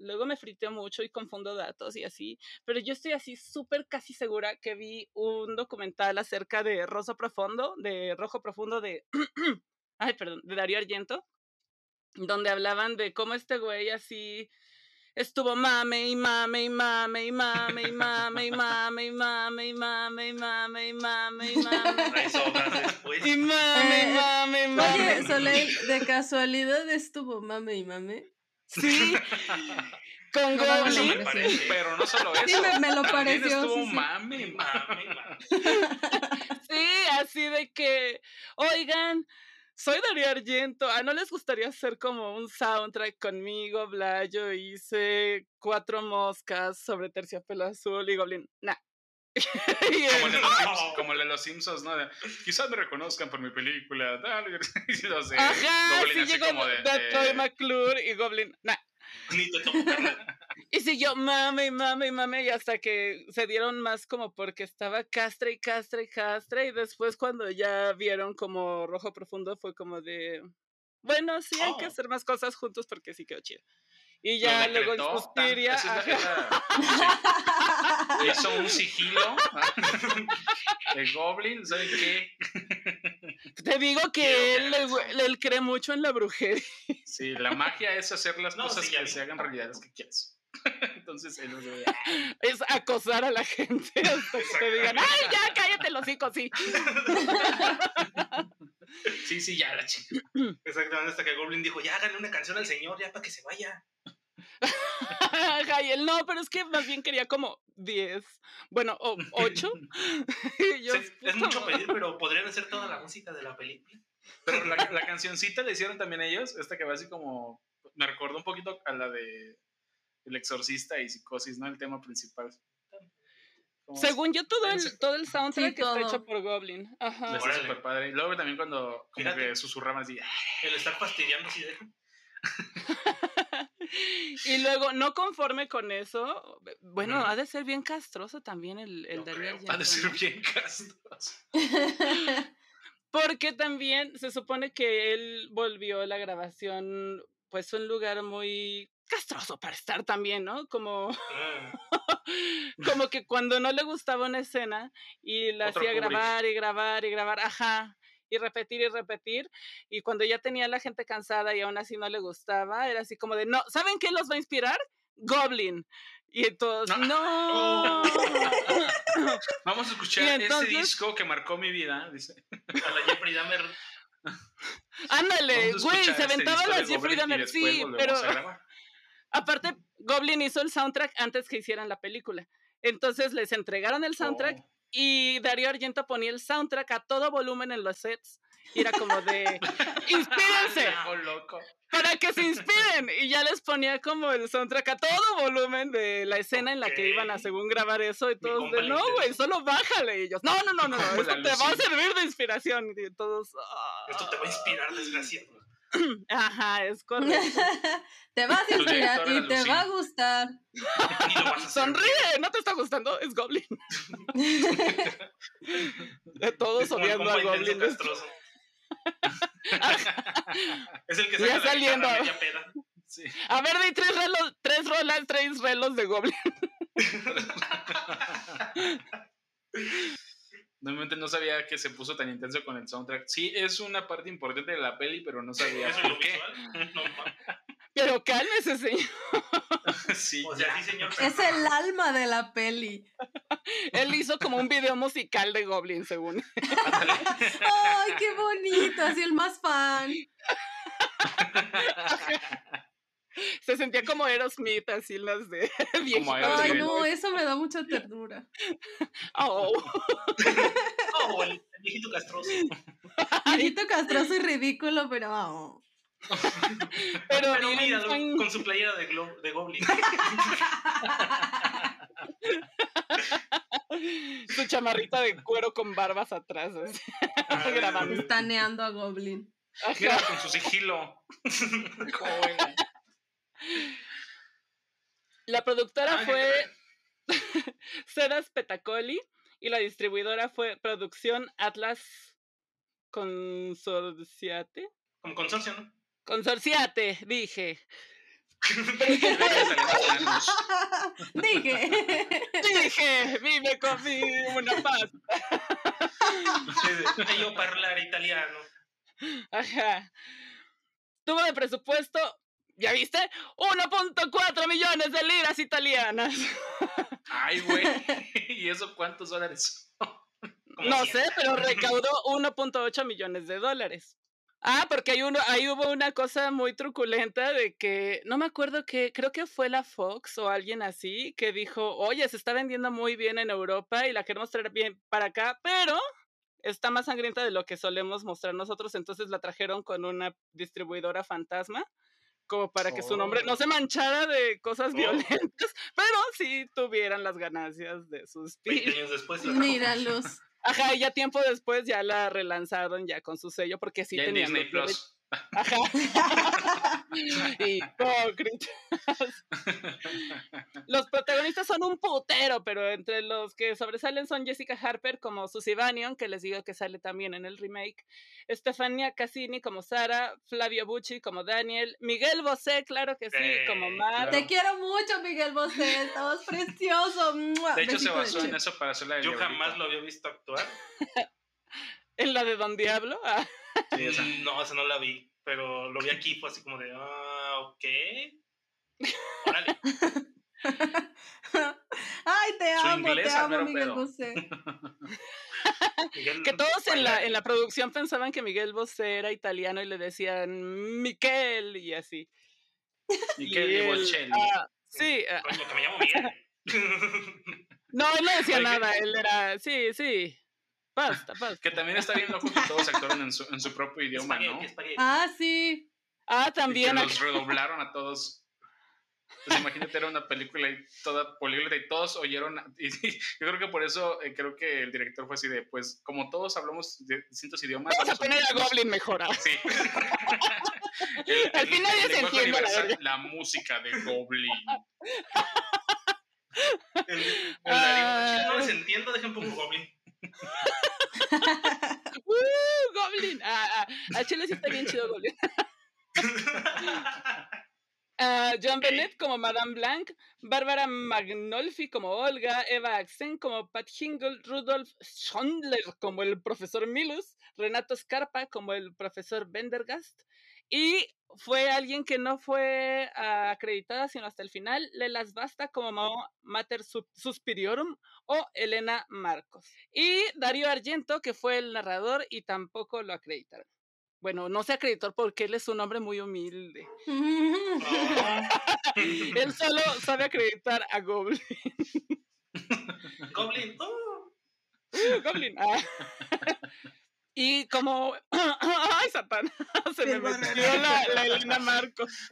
luego me friteo mucho y confundo datos y así, pero yo estoy así súper casi segura que vi un documental acerca de Rosa Profundo, de Rojo Profundo de, ay, perdón, de Darío Argento, donde hablaban de cómo este güey así estuvo mame y mame y mame y mame y mame y mame y mame y mame y mame y mame y mame y mame y Eh, mame y mame. Oye, Soleil, ¿de casualidad estuvo mame y mame? Sí, con No. Pero no solo eso. Sí, me, me lo también pareció. estuvo sí, sí. mame, mame. Mami, mami. [laughs] Sí, así de que, oigan, soy Darío Argento. ¿Ah, no les gustaría hacer como un soundtrack conmigo, bla? Yo hice cuatro moscas sobre terciopelo azul y Goblin. Nah. Como el, de los. Simpsons, como el de los Simpsons, ¿no? Quizás me reconozcan por mi película. No [laughs] sé. Ajá, Goblin sí llegó como de, Troy eh, McClure y Goblin. Nah. Ni te carnal. Y siguió mame y mame y mame y hasta que se dieron más como porque estaba castre y castre y castre y después cuando ya vieron como rojo profundo fue como de bueno sí hay que Oh. hacer más cosas juntos porque sí quedó chido y lo ya luego en decretó, Suspiria tan- esa es esa- [laughs] Hizo un sigilo de [laughs] Goblin, ¿sabe qué? te digo Quiero que él, eso. él cree mucho en la brujería Sí, la magia es hacer las [laughs] No, cosas sí, que vi. se hagan realidad las que quieras. Entonces, él es de, es acosar a la gente hasta que te digan ay ya cállate los hocico sí sí, sí, ya la chica. [clears throat] Exactamente, hasta que Goblin dijo, ya háganle una canción al señor, ya para que se vaya. Ajá, y él no, pero es que más bien quería como 10, bueno, o [laughs] 8. y [laughs] yo, Sí, es mucho pedir, pero podrían hacer toda la música de la película. Pero la, la cancioncita le hicieron también ellos, esta que va así como, me recordó un poquito a la de El Exorcista y Psicosis, ¿no? El tema principal. Según yo, todo el, todo el soundtrack Sí, está todo. hecho por Goblin. Ajá. Está súper padre. Y luego también cuando como Fíjate. que susurraban así, "Ah, El estar fastidiando si deja. [laughs] y luego, no conforme con eso, bueno, ha de ser bien castroso también el, el Daniel creo, ha de ser bien castroso. [laughs] Porque también se supone que él volvió la grabación, pues, un lugar muy castroso para estar también, ¿no? Como, Ah, [laughs] como que cuando no le gustaba una escena y la Otro hacía grabar y grabar y grabar, ajá, y repetir y repetir, y cuando ya tenía a la gente cansada y aún así no le gustaba, era así como de, no, ¿saben qué los va a inspirar? Goblin. Y entonces, no. [laughs] Vamos a [laughs] escuchar ese disco que marcó mi vida, dice. [laughs] a la Jeffrey Dahmer. Ándale, güey, se este aventaba de las Jeffrey Dahmer, sí, pero aparte, Goblin hizo el soundtrack antes que hicieran la película. Entonces les entregaron el soundtrack Oh. Y Darío Argento ponía el soundtrack a todo volumen en los sets. Y era como de, inspírense, [laughs] loco. para que se inspiren. Y ya les ponía como el soundtrack a todo volumen de la escena en la que iban a según grabar eso. Y todos de, no, güey, solo bájale. Y ellos, no, no, no, no, [laughs] esto te va a servir de inspiración. Y todos, Esto te va a "Ah". inspirar, desgraciado. [clears throat] Ajá, es correcto. te vas a inspirar y te va a gustar. [laughs] A. Sonríe, ¿no te está gustando? Es Goblin. [laughs] De todos odiando compa a intenso Goblin. [laughs] Es el que la saliendo. media peda. Sí. A ver, di tres relos, tres rolas, tres relos de Goblin. Normalmente no sabía que se puso tan intenso con el soundtrack. Sí, es una parte importante de la peli, pero no sabía ¿Eso es lo por qué. visual? [laughs] No, Pero cálmese, señor. [laughs] sí, o sea, sí, señor. Es el alma de la peli. [laughs] Él hizo como un video musical de Goblin, según. ¡Ay, qué bonito! Así el más fan. Se sentía como Aerosmith, así las de [laughs] viejito. Aerosmith. Ay, no, eso me da mucha ternura. [laughs] Oh. Oh, el, viejito castroso. [laughs] Viejito castroso y ridículo, pero... oh. Pero, Pero míralo, con su playera de, glo- de Goblin. su chamarrita de cuero con barbas atrás. grabando. Estaneando a Goblin. Mira, con su sigilo. Buena. La productora Ay, fue [laughs] Sedas Petacoli y la distribuidora fue Producción Atlas Consorciate. Como consorcio, ¿no? Consorciate, dije. [laughs] Dije. Dije, vive conmigo una paz. E io parlare italiano. Ajá. Tuvo de presupuesto, ¿ya viste? 1.4 millones de liras italianas. [laughs] Ay, güey. ¿Y eso cuántos dólares? [laughs] No sé, pero recaudó 1.8 millones de dólares. Ah, porque hay uno, ahí hubo una cosa muy truculenta de que, no me acuerdo que, creo que fue la Fox o alguien así, que dijo, oye, se está vendiendo muy bien en Europa y la queremos traer bien para acá, pero está más sangrienta de lo que solemos mostrar nosotros, entonces la trajeron con una distribuidora fantasma, como para que su nombre no Oh. se manchara de cosas Oh. violentas, pero sí tuvieran las ganancias de sus 20 pillos. años después. Míralos. Ajá, y ya tiempo después ya la relanzaron ya con su sello porque sí ya en tenían Disney derechos. Plus. Ajá. [laughs] Hipócritas. Los protagonistas son un putero, pero entre los que sobresalen son Jessica Harper como Susie Banion, que les digo que sale también en el remake, Estefania Cassini como Sara, Flavio Bucci como Daniel, Miguel Bosé, claro que sí, como Mar. Te quiero mucho, Miguel Bosé. Estabas [laughs] precioso. De hecho, se basó en eso para hacer la de Yo jamás lo había visto actuar. [laughs] En la de Don Diablo. Ah. Sí, esa. [laughs] No, esa no la vi. Pero lo vi aquí, fue así como de, ah, ok. Órale. [laughs] Ay, te amo, inglés te amo, Miguel pedo. Bosé. [laughs] Miguel Que todos en la, en la producción pensaban que Miguel Bosé era italiano y le decían Miquel y así. Y que de él, Bocelli. ah, sí, ah, Coño, que me llamo Miguel. no, él no decía Oye, nada, él era, sí, sí, basta, basta. Que también está bien loco que todos actuaron en su, en su propio [laughs] idioma, ¿no? Ah, sí. Ah, Y que también, los redoblaron a todos. Pues imagínate, era una película y toda políglota y todos oyeron. [laughs] Y, y yo creo que por eso eh, creo que el director fue así de: pues, como todos hablamos de distintos idiomas. vamos a poner a unirnos". Goblin mejor. ah. Sí. [laughs] El- Al el- fin nadie el se lenguaje entiende, la la música de Goblin. El, el no les entiendo, dejen poco Goblin. ¡Uh, Goblin! Ah, ah, a Chile sí está bien chido Goblin. [laughs] Ah, John Bennett como Madame Blanc, Bárbara Magnolfi como Olga, Eva Axen como Pat Hingle, Rudolf Schondler como el profesor Milus, Renato Scarpa como el profesor Bendergast, y fue alguien que no fue acreditada sino hasta el final, Lelas Basta como Ma- Mater Suspiriorum o Elena Marcos. Y Darío Argento, que fue el narrador y tampoco lo acreditaron. Bueno, no se acreditó porque él es un hombre muy humilde. [laughs] Él solo sabe acreditar a Goblin. [laughs] Goblin. oh. [laughs] Goblin. ah. Y como. [clears throat] ¡Ay, Satán! [laughs] Se me metió la, la Elena Marcos.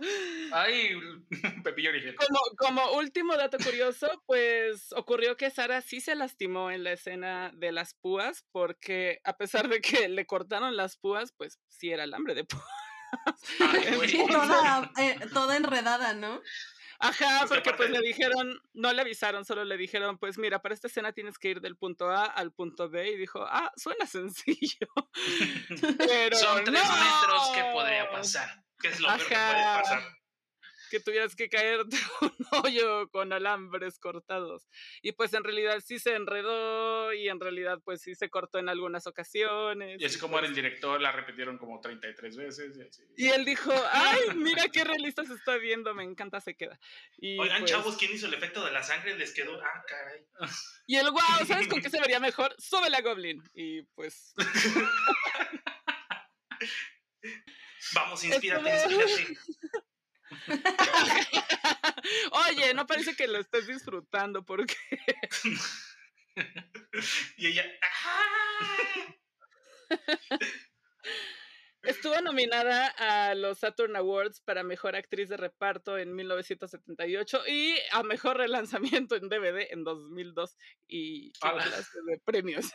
Ay, [laughs] Pepillo Origel. Como, como último dato curioso, pues ocurrió que Sara sí se lastimó en la escena de las púas, porque a pesar de que le cortaron las púas, pues sí era alambre de púas. [laughs] Ay. Y toda, eh, toda enredada, ¿no? Ajá, que porque pues le dijeron, no le avisaron, solo le dijeron, pues mira, para esta escena tienes que ir del punto A al punto B y dijo, ah, suena sencillo. [laughs] [laughs] Pero Son tres metros, ¿qué no. podría pasar? ¿Qué es lo peor que puede pasar? Que tuvieras que caerte [laughs] un hoyo con alambres cortados. Y pues en realidad sí se enredó y en realidad pues sí se cortó en algunas ocasiones. Y así como era el director, la repitieron como 33 veces. Y, así. Y él dijo, ay, mira qué realista se está viendo, me encanta, se queda. Y Oigan, pues, chavos, ¿quién hizo el efecto de la sangre? Les quedó. Ah, caray. [laughs] Y el wow, ¿sabes con qué [laughs] se vería mejor? Sube la Goblin. Y pues Vamos, inspírate, inspírate. Oye, no parece que lo estés disfrutando porque [laughs] Y ella. ¡ah! [laughs] estuvo nominada a los Saturn Awards para Mejor Actriz de Reparto en 1978 y a Mejor Relanzamiento en DVD en 2002. [laughs] [laughs] Y qué clase de premios.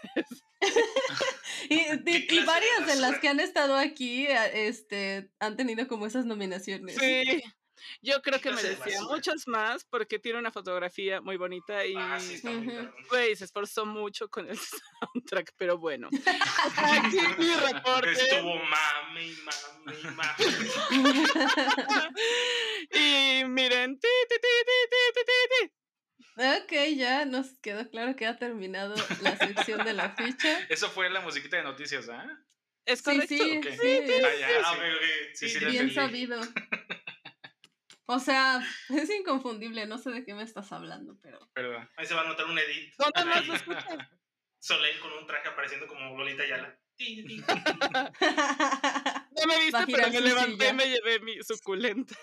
Y, y- ¿Qué y clase de varias de las que han estado aquí eh, este, han tenido como esas nominaciones. Sí, yo creo que merecía muchos más porque tiene una fotografía muy bonita y ah, sí, pues, se esforzó mucho con el [laughs] soundtrack, pero bueno. [laughs] Aquí mi reporte. Estuvo mami, mami, mami. [laughs] y miren, ti, ti, ti, Ok, ya nos quedó claro que ha terminado la sección de la ficha. Eso fue la musiquita de noticias, ¿ah? ¿eh? Es correcto. Sí, sí, okay. sí, sí, sí, ah, ah, sí, sí, sí, sí, o sea, [laughs] es inconfundible, no sé de qué me estás hablando, pero... Perdón. Ahí se va a notar un edit. ¿Dónde más lo escuchas? [laughs] Soleil con un traje apareciendo como Lolita Yala. No [laughs] me viste, pero me levanté y me llevé mi suculenta.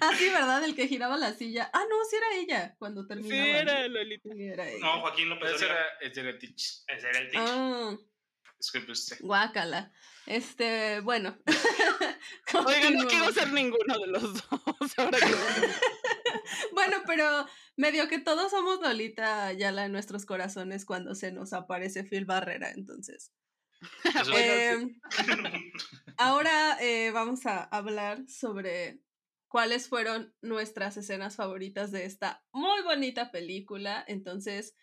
ah, sí, ¿verdad? El que giraba la silla. Ah, no, sí era ella cuando Sí, era Lolita. Sí, era ella. No, Joaquín López Ese Dóriga. era Estereotich. Ese era el teach. Ah, Disculpe usted. guácala. Este, bueno. [laughs] Oigan, no quiero ser ninguno de los dos. [laughs] Ahora que... [laughs] Bueno, pero medio que todos somos Lolita Yala en nuestros corazones cuando se nos aparece Phil Barrera, entonces. Sí. Em, ahora eh, vamos a hablar sobre cuáles fueron nuestras escenas favoritas de esta muy bonita película. Entonces,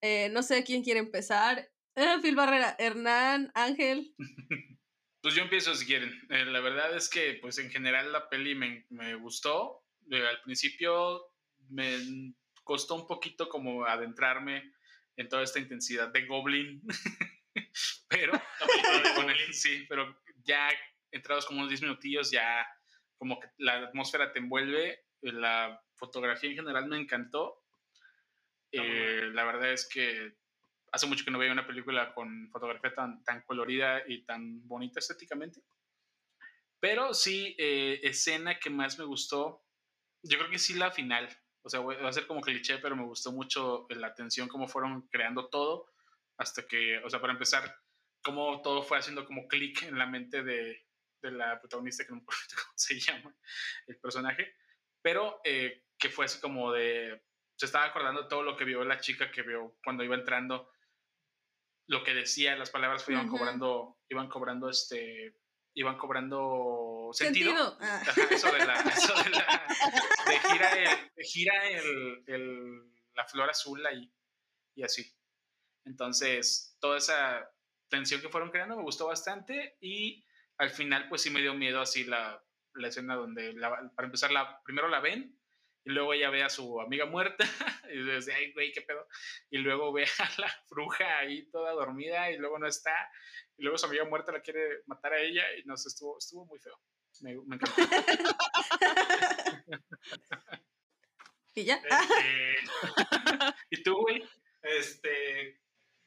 eh, no sé quién quiere empezar. Eh, Phil Barrera, Hernán, Ángel. [laughs] Pues yo empiezo si quieren. Eh, la verdad es que, pues en general la peli me, me gustó. Eh, al principio me costó un poquito como adentrarme en toda esta intensidad de Goblin. [laughs] pero, con el- sí, pero ya entrados como unos 10 minutillos, ya como que la atmósfera te envuelve. eh, La fotografía en general me encantó. Eh, la verdad es que hace mucho que no veía una película con fotografía tan, tan colorida y tan bonita estéticamente. Pero sí, eh, escena que más me gustó, yo creo que sí la final. O sea, va a ser como cliché, pero me gustó mucho la atención, cómo fueron creando todo, hasta que, o sea, para empezar, cómo todo fue haciendo como clic en la mente de, de la protagonista, que no me acuerdo cómo se llama el personaje, pero eh, que fue así como de, se estaba acordando de todo lo que vio la chica que vio cuando iba entrando, lo que decía, las palabras iban cobrando, iban cobrando este, iban cobrando sentido. Sentido. Ah. Eso de la, eso [laughs] de la, de gira, el, de gira el, el- la flor azul ahí y así. Entonces, toda esa tensión que fueron creando me gustó bastante y al final pues sí me dio miedo así la, la escena donde, la- para empezar, la, primero la ven y luego ella ve a su amiga muerta [laughs] y dice, ay, güey, qué pedo. Y luego ve a la bruja ahí toda dormida y luego no está. Y luego su amiga muerta la quiere matar a ella y no sé, estuvo, estuvo muy feo. Me, me encantó. [laughs] Y ya. Este, ¿Y tú, güey? este,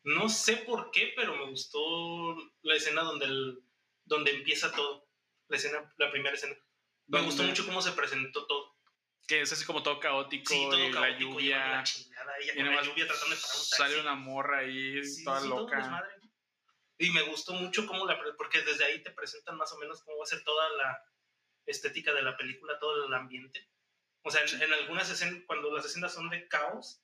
no sé por qué, pero me gustó la escena donde, el- donde empieza todo. La escena, la primera escena. Me gustó mucho cómo se presentó todo. Que es así como todo caótico, Sí, todo y la caótico, llevando lluvia. la chingada, Y la lluvia tratando de parar un taxi. Sale una morra ahí Sí, toda sí, loca. Y me gustó mucho cómo la, porque desde ahí te presentan más o menos cómo va a ser toda la estética de la película, todo el ambiente. O sea, en, en algunas escenas, cuando las escenas son de caos,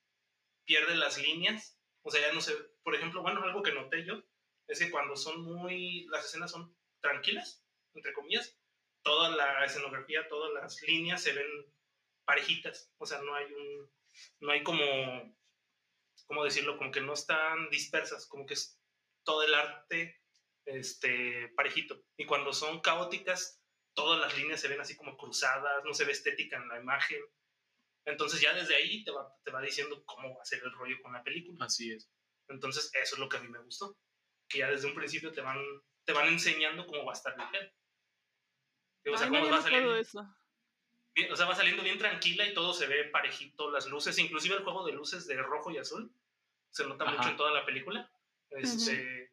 pierde las líneas. O sea, ya no sé, por ejemplo, bueno, algo que noté yo, es que cuando son muy, las escenas son tranquilas, entre comillas, toda la escenografía, todas las líneas se ven parejitas. O sea, no hay un, no hay como, ¿cómo decirlo? Como que no están dispersas, como que es todo el arte este, parejito. Y cuando son caóticas, todas las líneas se ven así como cruzadas, no se ve estética en la imagen. Entonces ya desde ahí te va, te va diciendo cómo va a ser el rollo con la película. Así es. Entonces eso es lo que a mí me gustó. Que ya desde un principio te van, te van enseñando cómo va a estar el. O sea, no, cómo va puedo eso. Bien- o sea, va saliendo bien tranquila y todo se ve parejito, las luces, inclusive el juego de luces de rojo y azul, se nota mucho Ajá. en toda la película. Este,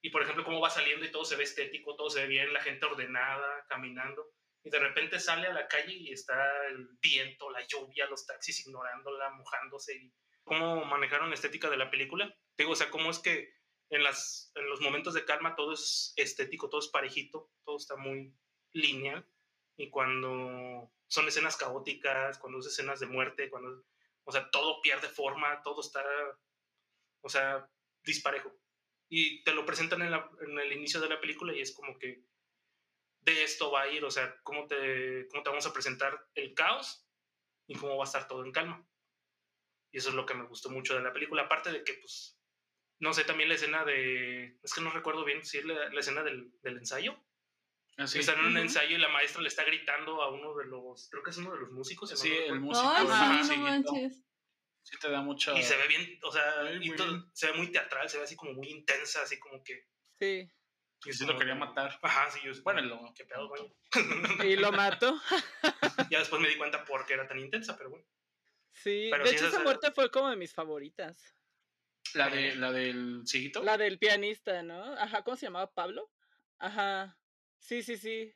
Y por ejemplo, cómo va saliendo y todo se ve estético, todo se ve bien, la gente ordenada, caminando. Y de repente sale a la calle y está el viento, la lluvia, los taxis ignorándola, mojándose. Y cómo manejaron la estética de la película. Digo, o sea, cómo es que en, las, en los momentos de calma todo es estético, todo es parejito, todo está muy lineal. Y cuando son escenas caóticas, cuando es escenas de muerte, cuando, o sea, todo pierde forma, todo está, o sea, disparejo. Y te lo presentan en, la- en el inicio de la película y es como que de esto va a ir, o sea, cómo te, cómo te vamos a presentar el caos y cómo va a estar todo en calma. Y eso es lo que me gustó mucho de la película, aparte de que, pues, no sé, también la escena de, es que no recuerdo bien si es la, la escena del, del ensayo. Así. Están en un ensayo y la maestra le está gritando a uno de los, creo que es uno de los músicos. Sí, el músico. Ay, sí, no manches. Sí te da mucho... Y se ve bien, o sea, Ay, y muy todo- bien. se ve muy teatral, se ve así como muy intensa, así como que... Sí. Y sí lo quería matar. Ajá, sí, yo... Bueno, lo- qué pedo. Y lo mato. [laughs] ya después me di cuenta por qué era tan intensa, pero bueno. Sí. Pero de sí, hecho, esa- esa muerte fue como de mis favoritas. La, de, la del cieguito. La del pianista, ¿no? Ajá, ¿cómo se llamaba? ¿Pablo? Ajá. Sí, sí, sí.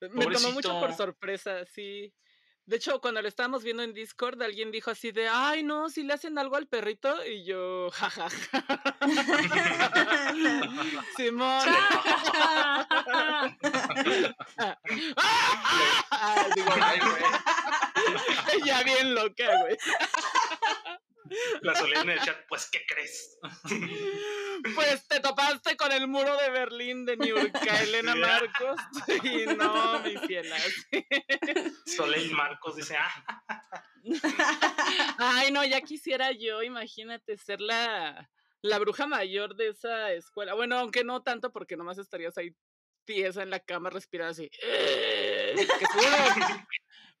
Me tomó mucho por sorpresa, sí. De hecho, cuando lo estábamos viendo en Discord, alguien dijo así de, ay, no, si le hacen algo al perrito, y yo, jajaja. [laughs] Simón. Ah, [laughs] [laughs] digo, Ay, güey. ya bien loca, güey. La Solé en el chat, pues, ¿qué crees? Pues te topaste con el muro de Berlín de Niurka, [laughs] Elena Marcos. Y no, mi ciela. sí. Soleil Marcos dice, ah, [laughs] Ay, no, ya quisiera yo, imagínate, ser la, la bruja mayor de esa escuela. Bueno, aunque no tanto, porque nomás estarías ahí tiesa en la cama, respirar así. [laughs] "Eh", Que seguro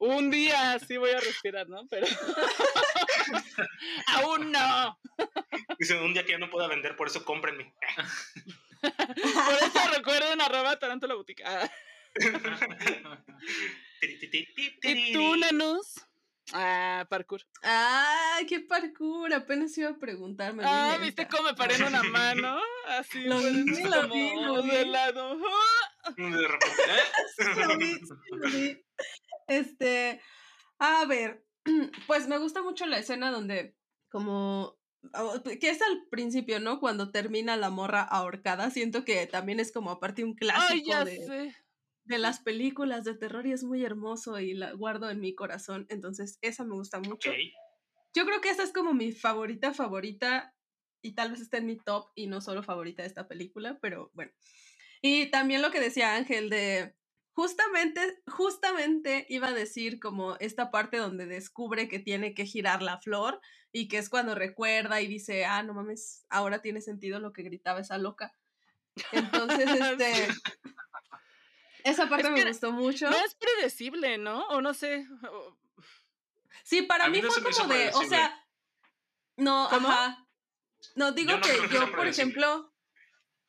un día sí voy a respirar, ¿no? Pero [laughs] aún no. dice, un día que ya no pueda vender, por eso cómprenme. Por eso recuerden arroba tarántula boutique. Ah, ¿Y tú, Nanus? Ah, parkour. Ay, qué parkour. Apenas iba a preguntarme. Ah, ¿viste cómo me paré en una mano? Así, Lo pues, vi, lo como vi, lo vi. de lado. De repente, ¿eh? [laughs] Lo vi, sí, lo vi. Este, a ver, [clears throat] pues me gusta mucho la escena donde como que es al principio, ¿no? Cuando termina la morra ahorcada, siento que también es como aparte un clásico de, de las películas de terror y es muy hermoso y la guardo en mi corazón, entonces esa me gusta mucho. Yo creo que esa es como mi favorita favorita y tal vez esté en mi top y no solo favorita de esta película, pero bueno. Y también lo que decía Ángel de justamente justamente iba a decir como esta parte donde descubre que tiene que girar la flor y que es cuando recuerda y dice, "Ah, no mames, ahora tiene sentido lo que gritaba esa loca." Entonces, [laughs] este esa parte Es me gustó mucho. No es predecible, ¿no? O no sé. o- Sí, para A mí mí no fue como de, o sea, no, ¿Cómo? ajá. No, digo Yo no que yo, por ejemplo,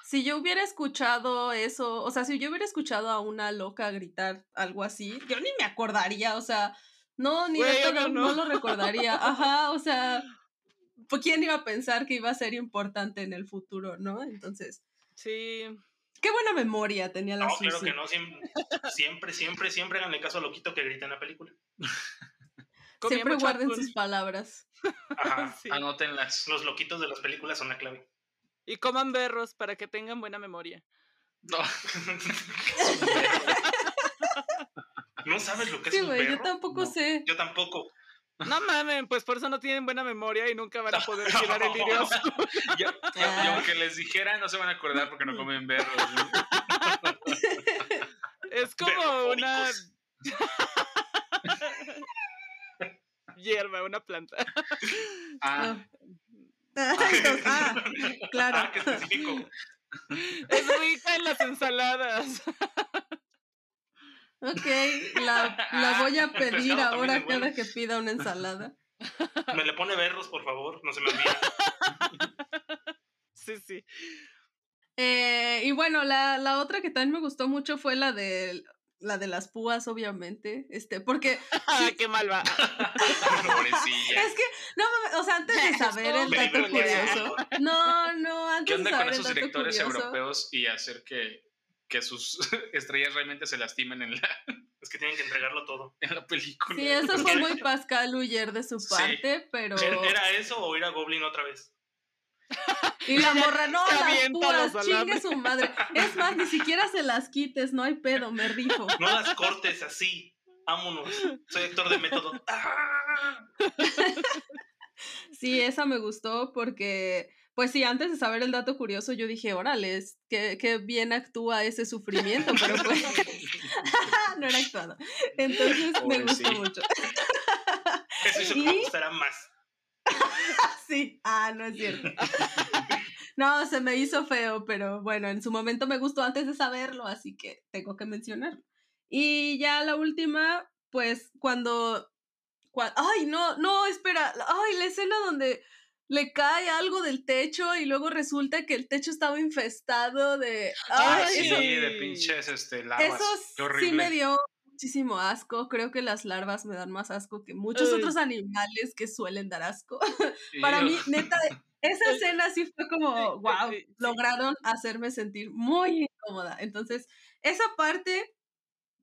si yo hubiera escuchado eso, o sea, si yo hubiera escuchado a una loca gritar algo así, yo ni me acordaría, o sea, no, ni obvio no. no. lo recordaría. Ajá, o sea, [laughs] pues, ¿quién iba a pensar que iba a ser importante en el futuro, no? Entonces, Sí. qué buena memoria tenía la No, claro que no. Siempre, siempre, siempre, siempre háganle caso a Loquito que grita en la película. [laughs] Siempre guarden sus palabras. [laughs] Ajá. Sí. Anótenlas. Los loquitos de las películas son la clave. Y coman berros para que tengan buena memoria. No. [laughs] ¿No sabes lo que Sí, es un güey, yo perro? tampoco No. sé. Yo tampoco. No mamen, pues por eso no tienen buena memoria y nunca van a poder girar el lirio oscuro. Y, y- y Ah. aunque les dijera, no se van a acordar porque no comen berros. ¿no? [laughs] Es como una [laughs] hierba, una planta. Ah, [laughs] Entonces, [laughs] ah, claro. Ah, qué específico. [laughs] Es rica en las ensaladas. Ok, la, la voy a pedir ahora bueno. cada que pida una ensalada. Me le pone berros, por favor, no se me olvide. Sí, sí. Eh, y bueno, la, la otra que también me gustó mucho fue la de la de las púas, obviamente. Este, porque [laughs] Ah, qué mal va. [laughs] Pobrecilla. es que, no o sea, antes de [laughs] saber el dato curioso. No, no, ¿Qué antes de onda con saber esos directores curioso. europeos y hacer que, que sus estrellas realmente se lastimen en la, Es que tienen que entregarlo todo. en la película? Sí, eso fue muy Pascal Huyer de su Sí. parte, pero. ¿Era- ¿Era eso o ir a Goblin otra vez? Y la morra, no, las púas, chingue su madre. Es más, ni siquiera se las quites, no hay pedo, me rifo. No las cortes así. Vámonos. Soy actor de método. ¡Ah! [laughs] Sí, esa me gustó porque, pues sí, antes de saber el dato curioso, yo dije, órale, qué, qué bien actúa ese sufrimiento, pero pues [laughs] no era actuado. Entonces me gustó Pobrecilla. mucho. Eso hizo que me ¿Y? gustara más. Sí, ah, no es cierto. [laughs] No, se me hizo feo, pero bueno, en su momento me gustó antes de saberlo, así que tengo que mencionarlo. Y ya la última, pues cuando, cua- ay, no, no, espera, ay, la escena donde le cae algo del techo y luego resulta que el techo estaba infestado de, Ah, ay, sí, eso, de pinches este, larvas. eso sí me dio muchísimo asco. Creo que las larvas me dan más asco que muchos Ay. otros animales que suelen dar asco. [laughs] Sí, Para mí, neta, esa [laughs] escena sí fue como, wow, sí, sí. lograron hacerme sentir muy incómoda. Entonces, esa parte,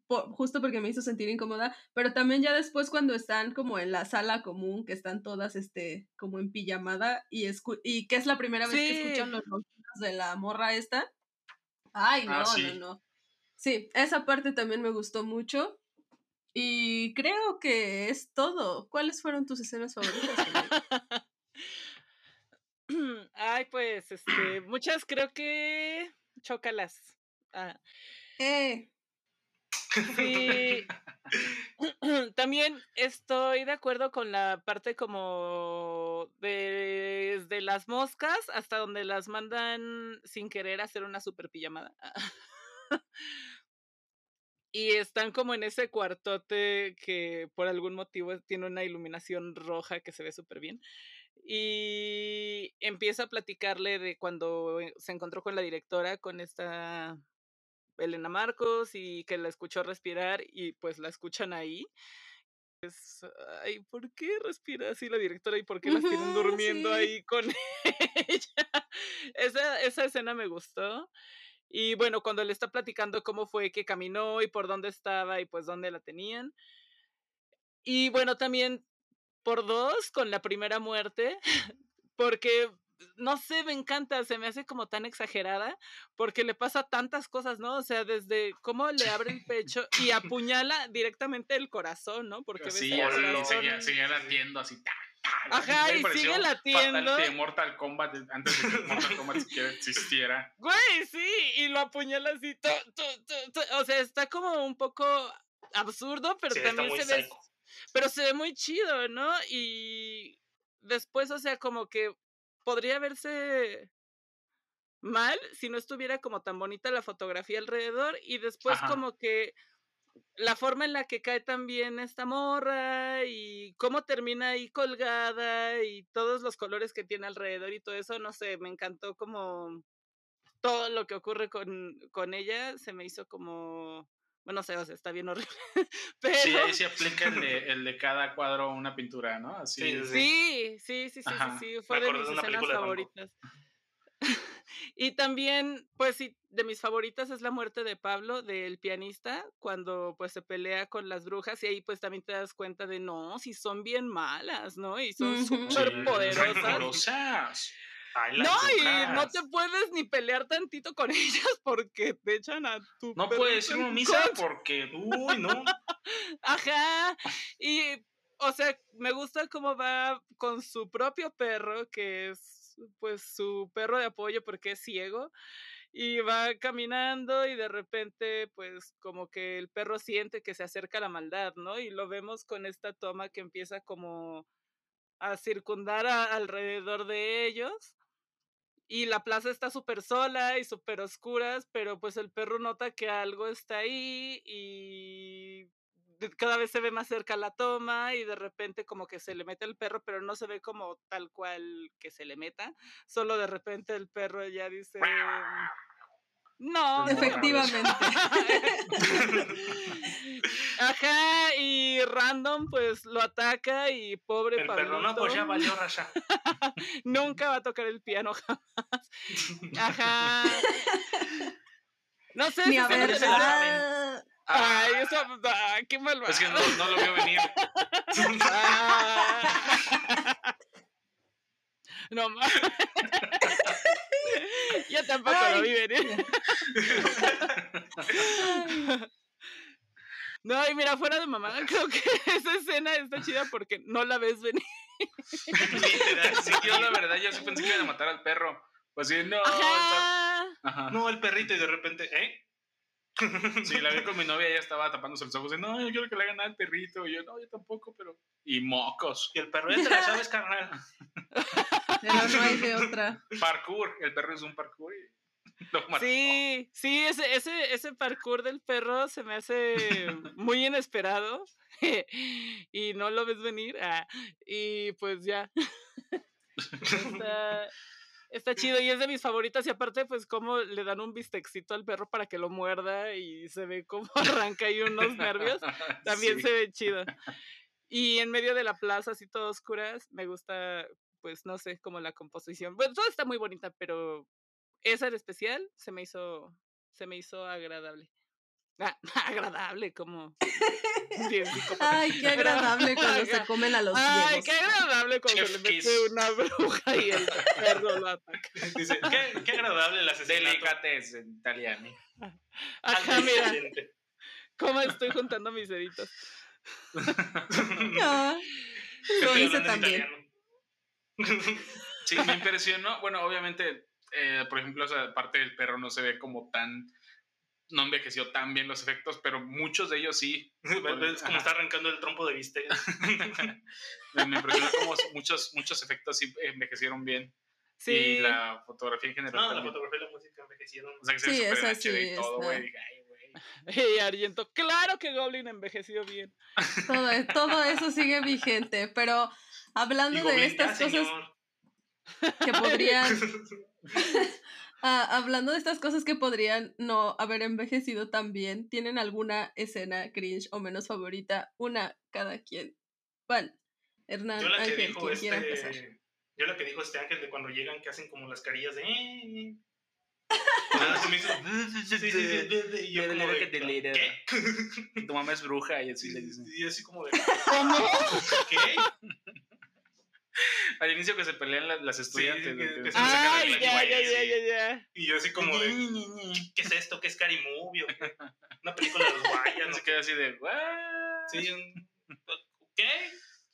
justo porque me hizo sentir incómoda, pero también ya después cuando están como en la sala común, que están todas, este, como en pijamada, y, escu- y que es la primera vez que escuchan los ronquidos de la morra esta. Ay, no, Ah, sí. no, no. Sí, esa parte también me gustó mucho. Y creo que es todo. ¿Cuáles fueron tus escenas favoritas? [clears throat] Ay, pues, este, muchas creo que chócalas. Ah, eh, sí. [clears throat] También estoy de acuerdo con la parte como de- desde las moscas hasta donde las mandan sin querer hacer una super pijamada. [laughs] Y están como en ese cuartote que por algún motivo tiene una iluminación roja que se ve súper bien. Y empieza a platicarle de cuando eh, se encontró con la directora, con esta Elena Marcos, y que la escuchó respirar y pues la escuchan ahí. Es, ay, ¿por qué respira así la directora y por qué las tienen Ujú, [laughs] durmiendo sí. ahí con [laughs] ella? Esa, esa escena me gustó. Y bueno, cuando le está platicando cómo fue que caminó y por dónde estaba y pues dónde la tenían. Y bueno, también por dos con la primera muerte, [laughs] porque no sé, me encanta, se me hace como tan exagerada, porque le pasa tantas cosas, ¿no? O sea, desde cómo le abre el [laughs] pecho y apuñala directamente el corazón, ¿no? Porque ves Sí, el así, corazón. Ajá, me y sigue latiendo. fatality de Mortal Kombat antes de que Mortal [laughs] Kombat siquiera existiera. Güey, sí, y lo apuñala así. tu, tu, tu, tu, O sea, está como un poco absurdo, pero Sí, también se ve. psycho. Pero se ve muy chido, ¿no? Y después, o sea, como que podría verse mal si no estuviera como tan bonita la fotografía alrededor y después Ajá. como que la forma en la que cae también esta morra y cómo termina ahí colgada y todos los colores que tiene alrededor y todo eso, no sé, me encantó como todo lo que ocurre con, con ella, se me hizo como, bueno, no sé, o sea, está bien horrible, [laughs] pero... Sí, ahí se aplica el [laughs] de, el de cada cuadro una pintura, ¿no? Así. Sí, sí, Sí, sí, sí, sí, sí, sí, fue de mis escenas de favoritas. [laughs] y también, pues sí, de mis favoritas es la muerte de Pablo, del pianista, cuando pues se pelea con las brujas y ahí pues también te das cuenta de, no, si son bien malas, ¿no? Y son Ujú. súper Sí, poderosas. Ay, No, y no te puedes ni pelear tantito con [laughs] ellas porque te echan a tu No perrito puede ser en una misa porque. Uy, no. [laughs] Ajá. Y, o sea, me gusta cómo va con su propio perro, que es pues su perro de apoyo porque es ciego. Y va caminando y de repente, pues como que el perro siente que se acerca la maldad, ¿no? Y lo vemos con esta toma que empieza como a circundar a- alrededor de ellos. y la plaza está súper sola y súper oscuras, pero pues el perro nota que algo está ahí y cada vez se ve más cerca la toma y de repente como que se le mete el perro, pero no se ve como tal cual que se le meta, solo de repente el perro ya dice... No, no, Efectivamente. [laughs] Ajá, y random pues lo ataca y pobre El perro, no, pues ya Pablito valió Rasha. [laughs] nunca va a tocar el piano [laughs] jamás. Ajá. No sé Ni si a ver. se la Ay, eso, ah, qué malvado. Es que no, no lo vio venir. Ah. [laughs] No mames. Yo tampoco lo Ay, vi venir. [laughs] No, y mira, fuera de mamá, creo que [laughs] esa escena está chida porque no la ves venir. Literal, Sí, yo la verdad, yo sí pensé que iban a matar al perro. Pues sí, no. está-. Ajá. No, el perrito y de repente, ¿eh? [laughs] Sí, la vi con mi novia, ella estaba tapándose los ojos. Y, no, yo quiero que le hagan nada al perrito. Y yo, no, yo tampoco, pero. Y mocos. Y el perro, ya te la sabes, carnal. [laughs] pero no hay de otra. Parkour. El perro es un parkour. Y lo mató. Sí, sí, ese, ese, ese parkour del perro se me hace muy inesperado [laughs] y no lo ves venir. ah, y pues ya. Está, está chido [laughs] y es de mis favoritas. Y aparte, pues, como le dan un bistecito al perro para que lo muerda y se ve como [laughs] arranca ahí unos nervios. [laughs] También Sí. se ve chido. Y en medio de la plaza, así todo oscuras, me gusta, pues, no sé, como la composición. Bueno, todo está muy bonita, pero esa en especial se me hizo, se me hizo agradable. Ah, [laughs] agradable, como bien psicópata. Ay, qué agradable [laughs] cuando se comen a los Ay, ciegos. qué agradable cuando Chef le mete kiss. una bruja y el perro lo ataca. [laughs] Dice, qué, qué agradable asesinato. Delicatessen en italiano. Ajá, mira, cómo estoy juntando mis deditos. Ah, lo hice también. italiano. Sí, me impresionó. Bueno, obviamente, eh, por ejemplo, esa parte del perro no se ve como tan. No envejeció tan bien los efectos, pero muchos de ellos sí. [laughs] ¿Ves cómo Ajá. está arrancando el trompo de bistec? [laughs] Me, impresionó como muchos, muchos efectos sí envejecieron bien. Sí, Y la fotografía en general. No, la fotografía y la música envejecieron. O sea, que se ve Sí, sí y todo, güey. Dije, ay, güey. [laughs] y Argento, claro que Goblin envejeció bien. Todo, todo eso sigue vigente, pero hablando Y de Goblin, estas "Ya, cosas señor". que podrían, ah, hablando de estas cosas que podrían no haber envejecido tan bien, ¿tienen alguna escena cringe o menos favorita? Una cada quien. Bueno, Hernán, Yo la que Ángel, dijo quien quiera empezar. este. Yo la que dijo este ángel de cuando llegan que hacen como las carillas de. Se me hizo- [laughs] sí, sí, sí, sí, sí, y yo como de, ¿Qué? [laughs] Tu mamá es bruja y así le dicen. Y así como de. ¿Cómo? ¿Qué? Al inicio que se pelean las, las estudiantes. ¿no? que se Ay, ya, ya, ya, ya, ya. Y yo así como de. ¿Qué, es esto? ¿Qué es Scary Movie? o qué? Una película de los Guayas. [laughs] ¿no? Se queda así de, "What?". Sí, un- ¿qué?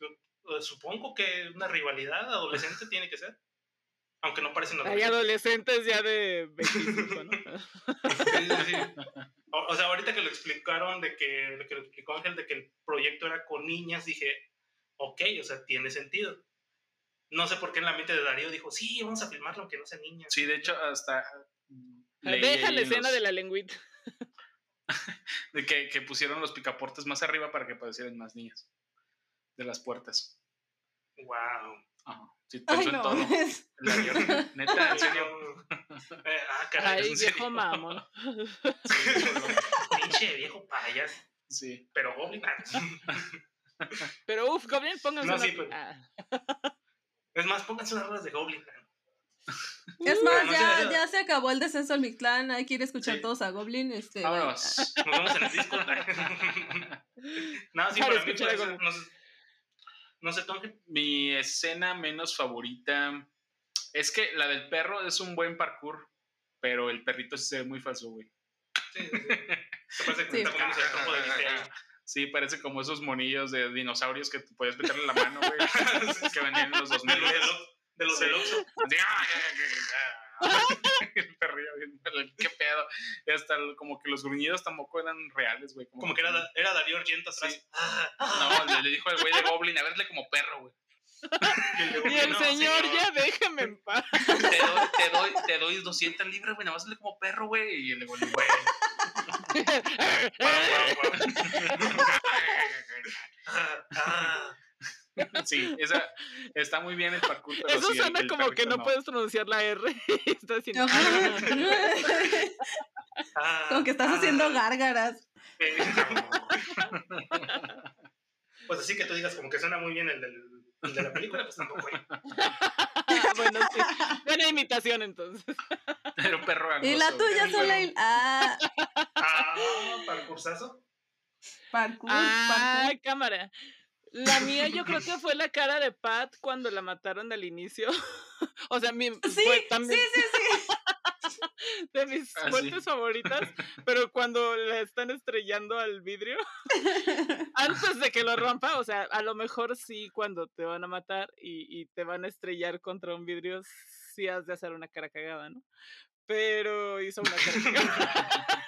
Yo- Supongo que una rivalidad adolescente tiene que ser. Aunque no parecen Hay adolescentes. adolescentes ya de 25, ¿no? Sí, sí, sí. O, o sea, ahorita que lo explicaron, de que, que lo explicó Ángel, de que el proyecto era con niñas, dije, ok, o sea, tiene sentido. No sé por qué en la mente de Darío dijo, sí, vamos a filmarlo aunque no sean niñas. Sí, de hecho, hasta. Deja la en escena los- de la lengüita. [laughs] de que, que pusieron los picaportes más arriba para que parecieran más niñas. De las puertas. Wow. Ajá. Sí, Ay, pensó en todo. El avión. Neta, en serio. Eh, ah, caray, Ay, [laughs] viejo mamón. Pinche viejo payas. Sí. Pero Goblin. ah. [laughs] Pero uff, Goblin, pónganse No, una... sí, pero- Ah. Es más, pónganse unas rolas de Goblin. Es más, no ya, ya se acabó el descenso al Mictlán, hay que ir a escuchar Sí. todos a Goblin. Este, Vámonos. Nos vemos en el disco. [laughs] no, sí, Para mí escuchar fue a esa- no sé, no sé, Ángel. Mi escena menos favorita es que la del perro es un buen parkour, pero el perrito sí se ve muy falso, güey. Sí, sí, sí. Se parece que Sí. está el trompo de. Sí, parece como esos monillos de dinosaurios que podías meterle la mano, güey. [laughs] que vendían en los De 2000. los del Ox- de los Sí. del Oxxo. Así, el perrillo bien, qué pedo. Y hasta el- como que los gruñidos tampoco eran reales, güey. Como que era, era Darío Argento atrás. Sí. Ah, ah. No, le, le dijo al güey de Goblin, a verle como perro, güey. [laughs] Y el No, señor, ya déjame en paz. Te doy, te doy, te doy 200 libras, güey, nada más sale como perro, güey. Y el güey, güey. Ah, [laughs] ah. Sí, esa está muy bien el parkour. pero Eso sí, el- suena el como que no, puedes pronunciar la R. [laughs] [laughs] estás haciendo- Ah, Como que estás ah. haciendo gárgaras. Pues así que tú digas como que suena muy bien el, del- el de la película, pues tampoco. güey. [laughs] bueno, sí. Buena imitación entonces. Un perro Y la gangoso, tuya. Soleil. Ah, Ah, para el cursazo. parkour, Ah, parkour. cámara. La mía yo creo que fue la cara de Pat cuando la mataron al inicio. [laughs] o sea, mi, Sí, fue sí, también sí, sí. [laughs] de mis Ah, sí. fuentes favoritas, pero cuando le están estrellando al vidrio, [laughs] antes de que lo rompa, o sea, a lo mejor sí cuando te van a matar y, y te van a estrellar contra un vidrio, sí has de hacer una cara cagada, ¿no? Pero hizo una [laughs]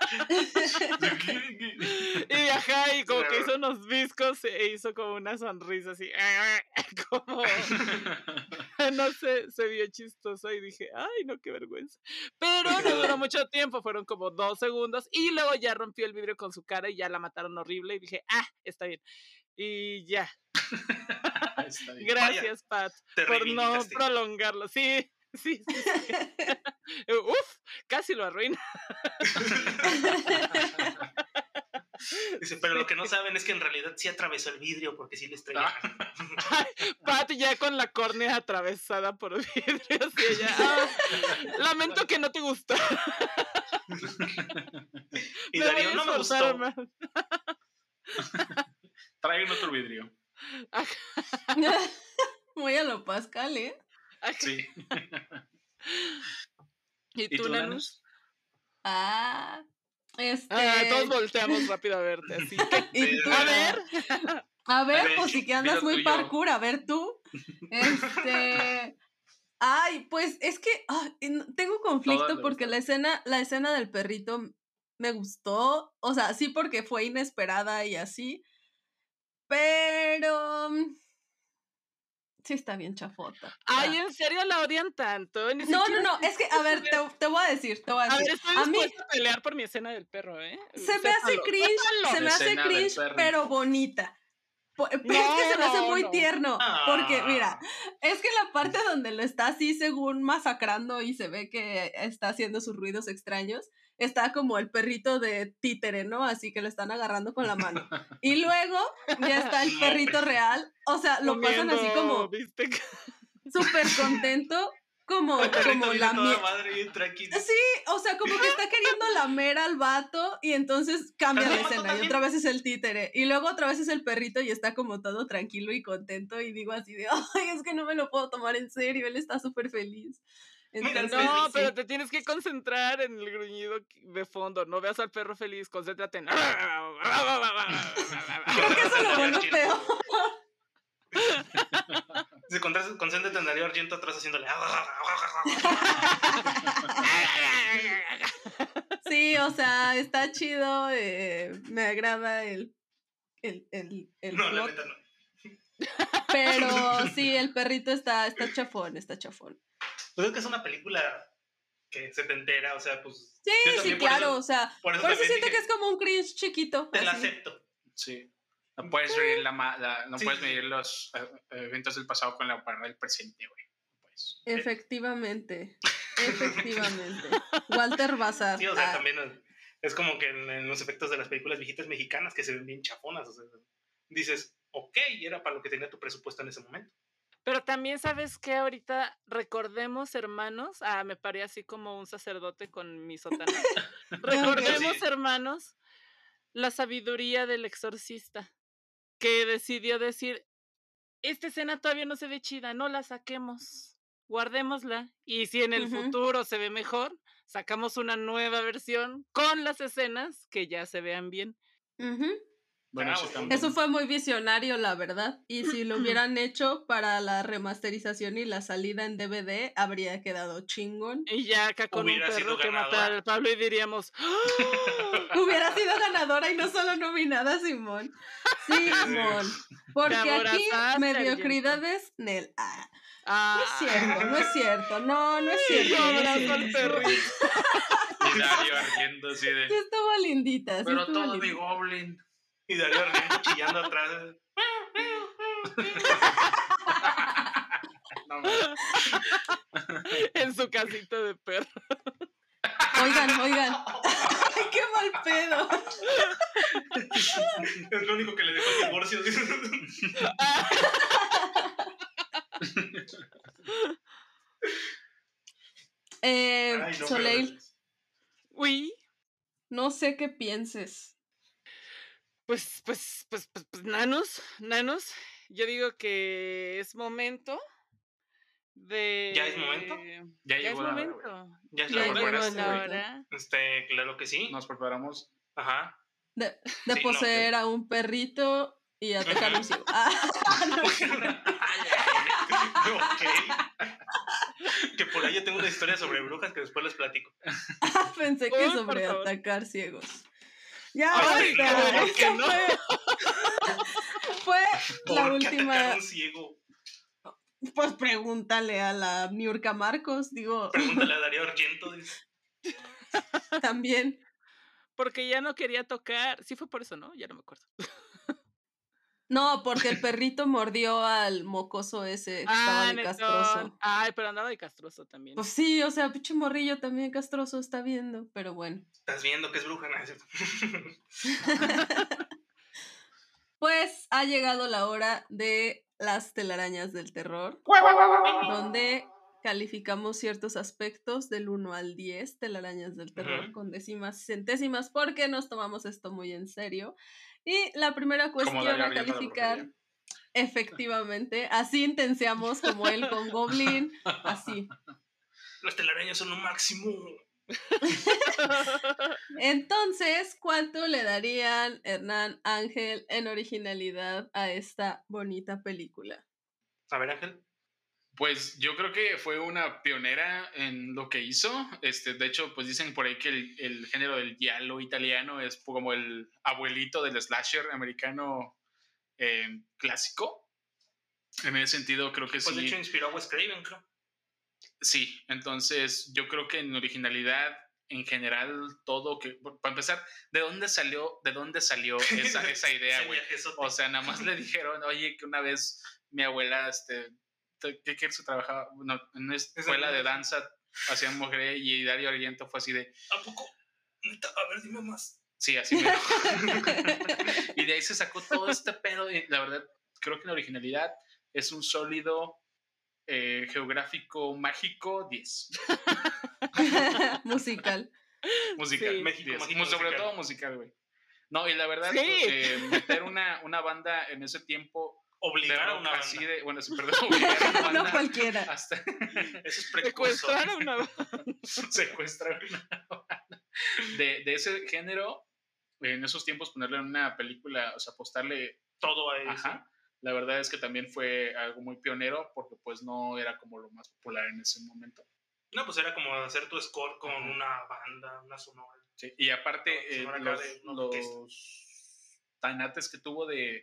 y ajá, y como que hizo unos viscos e hizo como una sonrisa así, [laughs] como, [laughs] no sé, se vio chistoso y dije, ay, no, qué vergüenza. Pero no duró mucho tiempo, fueron como dos segundos y luego ya rompió el vidrio con su cara y ya la mataron horrible y dije, ah, está bien. Y ya, Está bien. gracias, Pat, Te por no prolongarlo. Sí, [laughs] sí, sí. sí. [laughs] [laughs] Uf, casi lo arruina. Dice, pero lo que no saben es que en realidad sí atravesó el vidrio porque sí le estrelló. Pat ya con la córnea atravesada por vidrios y ella, "Ah, lamento que no te gustó. Y Darío no me gustó. más". Traigan otro vidrio. Muy a lo Pascal, ¿eh? [laughs] Sí. [laughs] ¿Y ¿Y tú? Nanus? Ah, este. Ah, todos volteamos rápido a verte, así que, [laughs] y tú- a ver. A ver, A ver, pues sí que andas muy parkour, a ver tú. Este. Ay, pues es que ay, tengo conflicto porque la escena, la escena del perrito me gustó. O sea, sí porque fue inesperada y así. Pero. Sí está bien chafota. Ay. ¿en serio la odian tanto? Ni No, no, no, es que, a ver, te, te voy a decir, te voy a A ver, decir. estoy A mí dispuesta a pelear por mi escena del perro, ¿eh? se me hace cringe, se me hace cringe, pero bonita. Es que se me hace muy no. tierno. Porque, Ah. mira, es que la parte [laughs] donde lo está así, según masacrando y se ve que está haciendo sus ruidos extraños, está como el perrito de títere, ¿no? Así que lo están agarrando con la mano. [laughs] Y luego ya está el perrito real. O sea, lo pasan así Comiendo como súper contento, como, El como la madre. Sí, o sea, como que está queriendo lamer al vato y entonces cambia de escena y otra vez es el títere y luego otra vez es el perrito y está como todo tranquilo y contento y digo así de, ay, es que no me lo puedo tomar en serio, él está súper feliz. Entonces, No, sí. pero te tienes que concentrar en el gruñido de fondo. No veas al perro feliz, concéntrate en. [laughs] Creo que eso lo [laughs] vuelve peor. [laughs] Se concéntrate en Darío Argento atrás haciéndole. Sí, o sea, está chido, eh, me agrada el, el, el, el No, la neta no. pero sí, el perrito está, está chafón, está chafón. Pues es que es una película que se te entera, o sea, pues Sí, sí, claro, eso- o sea, por eso por eso siento dije- que es como un cringe chiquito. te la acepto. Sí. No puedes medir, la, la- no Sí. puedes medir los eh, eventos del pasado con la barra del presente, güey. No puedes. Efectivamente, efectivamente. [laughs] Walter Bazar. Sí, o sea, Ah, también es- es como que en, en los efectos de las películas viejitas mexicanas que se ven bien chafonas, o sea, dices, ok, era para lo que tenía tu presupuesto en ese momento. Pero también sabes que ahorita recordemos, hermanos. Ah, me paré así como un sacerdote con mi sotana. [laughs] recordemos, Sí. hermanos, la sabiduría del exorcista que decidió decir: Esta escena todavía no se ve chida, no la saquemos, guardémosla. Y si en el futuro se ve mejor, sacamos una nueva versión con las escenas que ya se vean bien. Ah, bueno. Eso fue muy visionario, la verdad. Y si lo [clears throat] hubieran hecho para la remasterización y la salida en DVD, habría quedado chingón. Y ya acá con Hubiera un sido perro que ganadora. matar al Pablo y diríamos, ¡Ah! [laughs] Hubiera sido ganadora y no solo nominada, Simón. Simón. Porque aquí, mediocridades, Nel. Ah, ah, no es cierto, no es cierto. No, no es Sí, cierto. no al Dario ardiendo así de. Sí estuvo lindita. sí Pero estuvo todo mi lindita. goblin. Y Darío Argento chillando atrás. [laughs] No, en su casita de perro. Oigan, oigan. Ay, qué mal pedo. Es lo único que le dejó el divorcio. Eh, Ay, no, Soleil, Uy, no sé qué pienses. Pues, pues, pues, pues, pues, nanos, nanos, yo digo que es momento de... ¿Ya es momento? Ya Ya es llegó la hora, momento. Ya es la llegó hora. preparaste, la hora. Este, claro que sí. Nos preparamos. Ajá. De, de Sí, no, poseer a un perrito y atacar a un [laughs] ciego. Ah, [laughs] ok. que por ahí yo tengo una historia sobre brujas que después les platico. [laughs] pensé que Uy, sobre atacar ciegos. Ya, Ay, basta, no, fue, [laughs] fue la ¿Por qué última. ciego? Pues pregúntale a la Niurka Marcos, digo, Pregúntale a Darío Argento. dice. [laughs] también. Porque ya no quería tocar. Sí fue por eso, ¿no? Ya no me acuerdo. No, porque el perrito mordió al mocoso ese que estaba de netón. castroso. Ay, pero andaba de castroso también. Pues sí, o sea, pinche morrillo también castroso está viendo, pero bueno. Estás viendo que es bruja, ¿no? Es cierto. [laughs] [laughs] Pues ha llegado la hora de las telarañas del terror, donde calificamos ciertos aspectos del 1 al 10, telarañas del terror, con décimas y centésimas, porque nos tomamos esto muy en serio. Y la primera cuestión a calificar, efectivamente, así intenseamos como él con Goblin, así. Las telarañas son lo máximo. Entonces, ¿cuánto le darían Hernán Ángel en originalidad a esta bonita película? A ver, Ángel. Pues yo creo que fue una pionera en lo que hizo. Este, de hecho, pues dicen por ahí que el, el género del giallo italiano es como el abuelito del slasher americano eh, clásico. En ese sentido, creo que Pues de sí. hecho inspiró a Wes Craven, creo. Sí, entonces yo creo que en originalidad, en general, todo que. Para empezar, ¿de dónde salió, de dónde salió esa, esa [laughs] idea, güey? O sea, nada más le dijeron, oye, que una vez mi abuela, este, te- ¿qué quieres que trabajaba? No, en una escuela de danza hacían mujer y Dario Argento fue así de, ¿A poco? A ver, dime más. sí, así me [laughs] Y de ahí se sacó todo este pedo y la verdad, creo que en originalidad es un sólido eh, geográfico mágico 10. [laughs] Musical. Musical, Sí. México 10. mágico Mu- sobre musical. todo musical, güey. No, y la verdad, Sí. eh, meter una, una banda en ese tiempo Obligar a una así banda. de, bueno, perdón, [laughs] obligar a una No banda cualquiera. hasta [laughs] Eso es precursor. Secuestrar a una... [laughs] secuestrar una banda de, de ese género, en esos tiempos ponerle en una película, o sea, apostarle, Todo a eso. ajá, la verdad es que también fue algo muy pionero porque pues no era como lo más popular en ese momento. No, pues era como hacer tu score con Ajá. una banda, una sonora. Sí, Y aparte, eh, los, los tanates que tuvo de,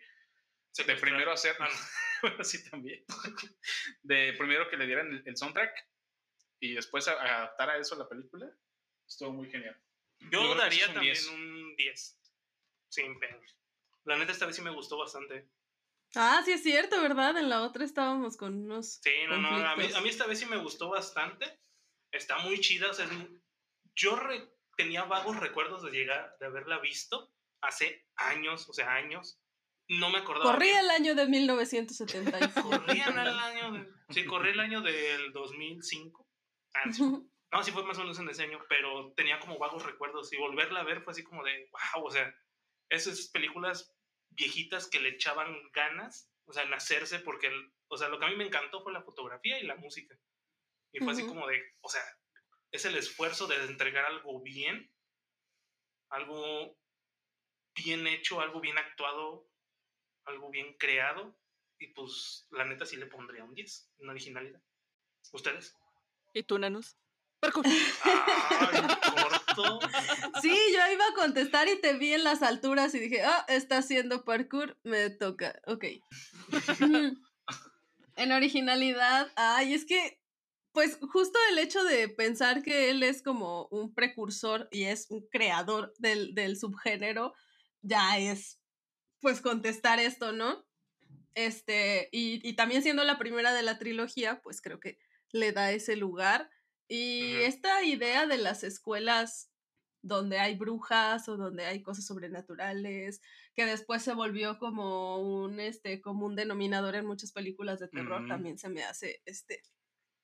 de primero hacer, Ah, [laughs] no. [laughs] bueno, sí también, de primero que le dieran el, el soundtrack y después a- adaptar a eso a la película, estuvo muy genial. Yo daría un también 10. un 10. Sin pedos. La neta, esta vez sí me gustó bastante. Ah, sí es cierto, ¿verdad? En la otra estábamos con unos. Sí, no, no. A mí, a esta vez sí me gustó bastante. Está muy chida. O sea, muy- yo re- tenía vagos recuerdos de llegar, de haberla visto hace años, o sea, años. No me acordaba. Corría el año de 1975. Corrían el año. de- sí, corrí el año del 2005. Ah. [laughs] No, sí fue más o menos en ese año, pero tenía como vagos recuerdos y volverla a ver fue así como de, wow, o sea, esas películas viejitas que le echaban ganas, o sea, en hacerse, porque, el- o sea, lo que a mí me encantó fue la fotografía y la música. Y fue así como de, o sea, es el esfuerzo de entregar algo bien, algo bien hecho, algo bien actuado, algo bien creado. Y pues, la neta, sí le pondría un 10 en originalidad. ¿Ustedes? ¿Y tú, Nanus? Parkour. [laughs] Corto. Sí, yo iba a contestar y te vi en las alturas y dije, ah, está haciendo parkour, me toca. Ok. [laughs] en originalidad, ay, es que, pues justo el hecho de pensar que él es como un precursor y es un creador del, del subgénero, ya es, pues, contestar esto, ¿no? Este, y, y también siendo la primera de la trilogía, pues creo que le da ese lugar. Y esta idea de las escuelas donde hay brujas o donde hay cosas sobrenaturales, que después se volvió como un este común denominador en muchas películas de terror, también se me hace este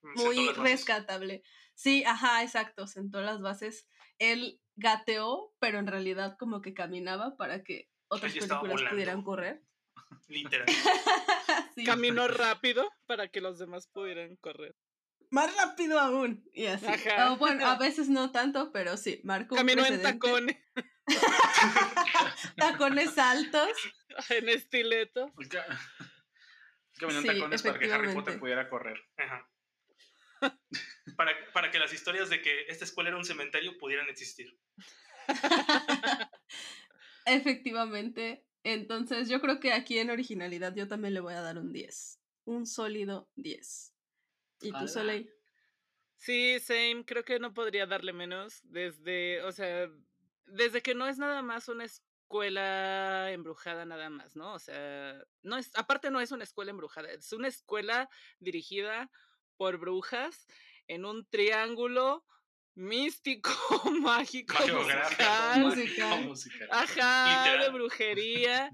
Sentó muy rescatable. Sí, ajá, exacto, sentó las bases. Él gateó, pero en realidad como que caminaba para que otras películas pudieran correr. [laughs] Literal. [laughs] Sí. Caminó rápido para que los demás pudieran correr. Más rápido aún. Y así. Bueno, a [laughs] veces no tanto, pero sí, marcó Caminó en tacones, Tacones altos. en estileto. Caminó en Sí, tacones para que Harry. Potter pudiera correr. Ajá. Para, para que las historias de que esta escuela era un cementerio pudieran existir. Efectivamente. Entonces, yo creo que aquí en originalidad yo también le voy a dar un 10. Un sólido 10. ¿Y tú, Ala. Soleil? Sí, same, creo que no podría darle menos desde, o sea, desde que no es nada más una escuela embrujada nada más, ¿no? O sea, no es, aparte no es una escuela embrujada, es una escuela dirigida por brujas en un triángulo místico, [laughs] mágico, Magiográfico, musical, musical. mágico, musical. Ajá, de brujería.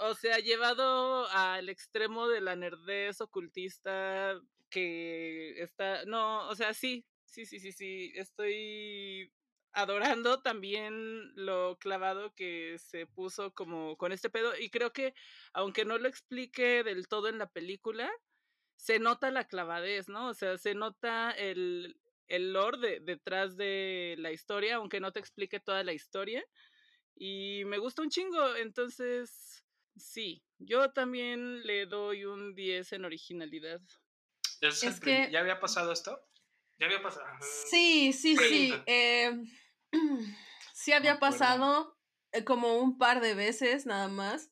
O sea, llevado al extremo de la nerdez ocultista que está. No, o sea, sí, sí, sí, sí, sí. Estoy adorando también lo clavado que se puso como con este pedo. Y creo que, aunque no lo explique del todo en la película, se nota la clavadez, ¿no? O sea, se nota el, el lore de- detrás de la historia, aunque no te explique toda la historia. Y me gusta un chingo, entonces sí, yo también le doy un 10 en originalidad. ¿Es el Es prim- que- ¿Ya había pasado esto? Ya había pasado. Sí, sí, sí. Pregunta. eh, [clears throat] sí había pasado eh, como un par de veces nada más.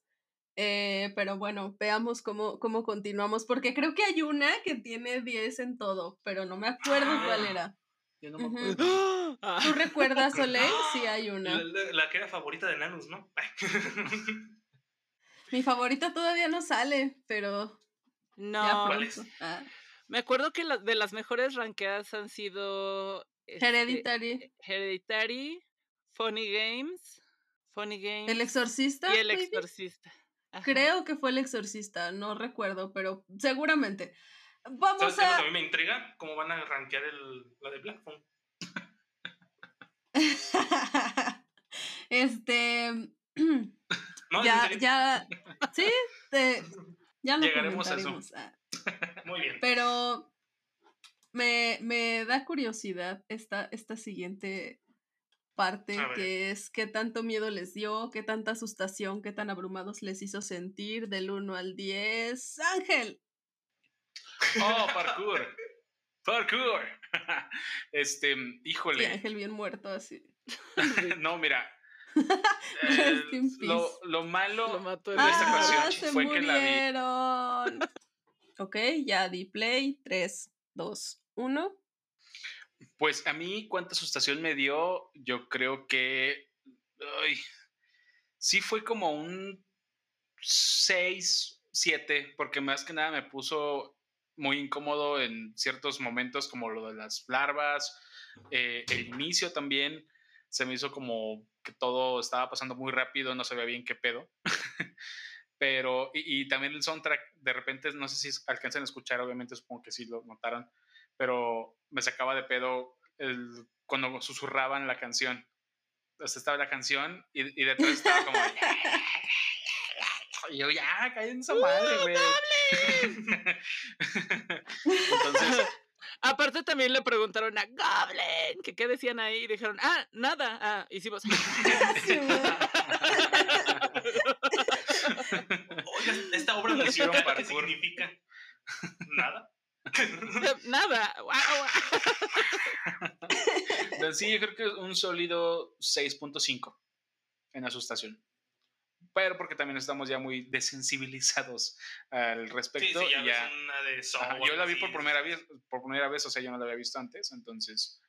Eh, pero bueno, veamos cómo, cómo continuamos. Porque creo que hay una que tiene 10 en todo, pero no me acuerdo cuál Ah. era. Yo no me acuerdo. Ah, ¿Tú recuerdas, [laughs] Soleil? Sí, hay una. la- la que era favorita de Nanus, ¿no? [laughs] Mi favorita todavía no sale, pero ya no, ¿Cuál es? Ah, me acuerdo que la- de las mejores ranqueadas han sido este, Hereditary. Hereditary, Funny Games, Funny Games ¿El exorcista? y El? Exorcista. Ajá. Creo que fue el exorcista, no recuerdo, pero seguramente. Vamos ¿Sabes lo que a a... mí me intriga? ¿Cómo van a rankear el, la de Black Phone? [laughs] este... [clears throat] No, ya, ya... Sí, te- ya lo Llegaremos a eso. ah. [laughs] Muy bien. Pero me, me da curiosidad esta, esta siguiente parte, que es qué tanto miedo les dio, qué tanta asustación, qué tan abrumados les hizo sentir del 1 al 10. Ángel, Oh, parkour. Parkour. [laughs] Este, Sí, híjole. Ángel bien muerto así. [laughs] No, mira. [laughs] Eh, lo, lo malo Lo mató de el esta Ah, ocasión se fue que la vi. murieron. ok, ya di play. 3, 2, 1. Pues a mí, cuánta asustación me dio, yo creo que. sí fue como un 6, 7, porque más que nada me puso muy incómodo en ciertos momentos, como lo de las larvas, eh, el inicio también. Se me hizo como que todo estaba pasando muy rápido, no sabía bien qué pedo. [laughs] Pero, y, y también el soundtrack, de repente, no sé si alcanzan a escuchar, obviamente supongo que sí lo notaron, pero me sacaba de pedo el, cuando susurraban la canción. O sea, estaba la canción y, y detrás estaba como... [laughs] y yo, ya, caí en esa madre, güey. Entonces, [laughs] Aparte también le preguntaron a Goblin que qué decían ahí y dijeron, ah, nada, ah, hicimos... [laughs] Oiga, esta obra Hicieron musical ¿qué parkour. significa? Nada. Nada. sí, yo creo que un sólido 6.5 en asustación. Pero porque también estamos ya muy desensibilizados al Sí, respecto. sí, ya y ya- una de Ajá, yo la vi por primera vez, por primera vez, o sea, yo no la había visto antes, entonces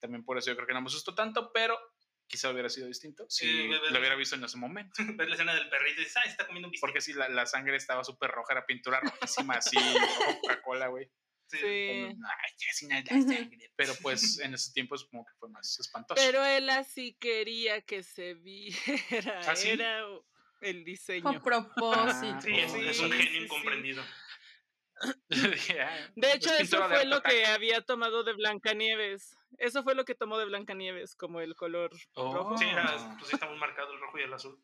también por eso yo creo que no me asustó tanto, pero quizá hubiera sido distinto si Sí, lo hubiera visto en ese momento. [laughs] Ves la escena del perrito y dices, ah, está comiendo un bistec. Porque si la, la sangre estaba súper roja, era pintura rojísima, así, [laughs] Coca-Cola, güey. Sí. Sí. Entonces, Ay, ya sin la sangre. Pero pues en esos tiempos como que fue más espantoso. Pero él así quería que se viera. ¿Ah, sí? Era el diseño. a propósito. Sí, es, es un Sí, genio sí, sí. incomprendido. [laughs] "Ah, De es hecho, eso de fue lo que había tomado de Blancanieves. Eso fue lo que tomó de Blancanieves, como el color rojo. Oh. Sí, era, pues sí está muy marcado el rojo y el azul.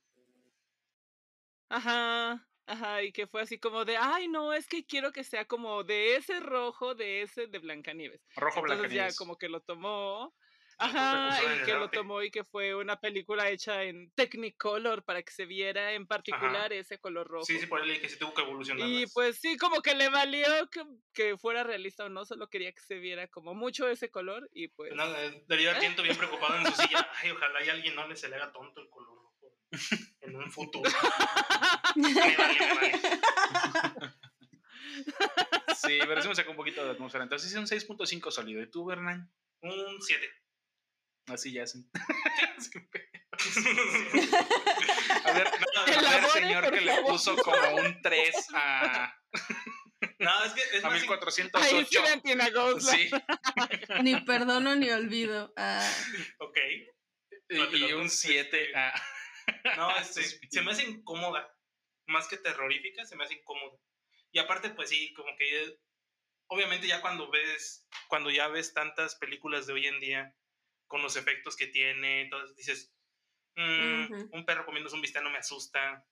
Ajá, ajá, y que fue así como de, ay, no, es que quiero que sea como de ese rojo, de ese de Blancanieves. Rojo Entonces ya Blancanieves. como que lo tomó. Ajá, y que lo tomó y que fue una película hecha en Technicolor para que se viera en particular ese color rojo. Sí, sí, por ahí leí que sí tuvo que evolucionar. Y más. pues sí, como que le valió que, que fuera realista o no, solo quería que se viera como mucho ese color y pues... No, eh, Darío Argento bien preocupado en su [laughs] silla. Ay, ojalá y a alguien no le se le haga tonto el color rojo en un futuro. [laughs] Me vale, me vale. [laughs] Sí, pero sí me sacó un poquito de atmósfera. Entonces sí, un 6.5 sólido. ¿Y tú, Bernán? Un 7. Así ya hacen. [laughs] A ver, a ver, señor que le puso como un 3 a, No, es que es a más. in- Ahí 1408. sí. Sí, [laughs] Ni perdono ni olvido. Ah, Ok. y, No un juro, 7 este, a... No, [laughs] este, se me hace incómoda. Más que terrorífica, se me hace incómoda. Y aparte, pues sí, como que obviamente ya cuando ves, cuando ya ves tantas películas de hoy en día con los efectos que tiene, entonces dices, "Mm, un perro comiendo un bistec no me asusta.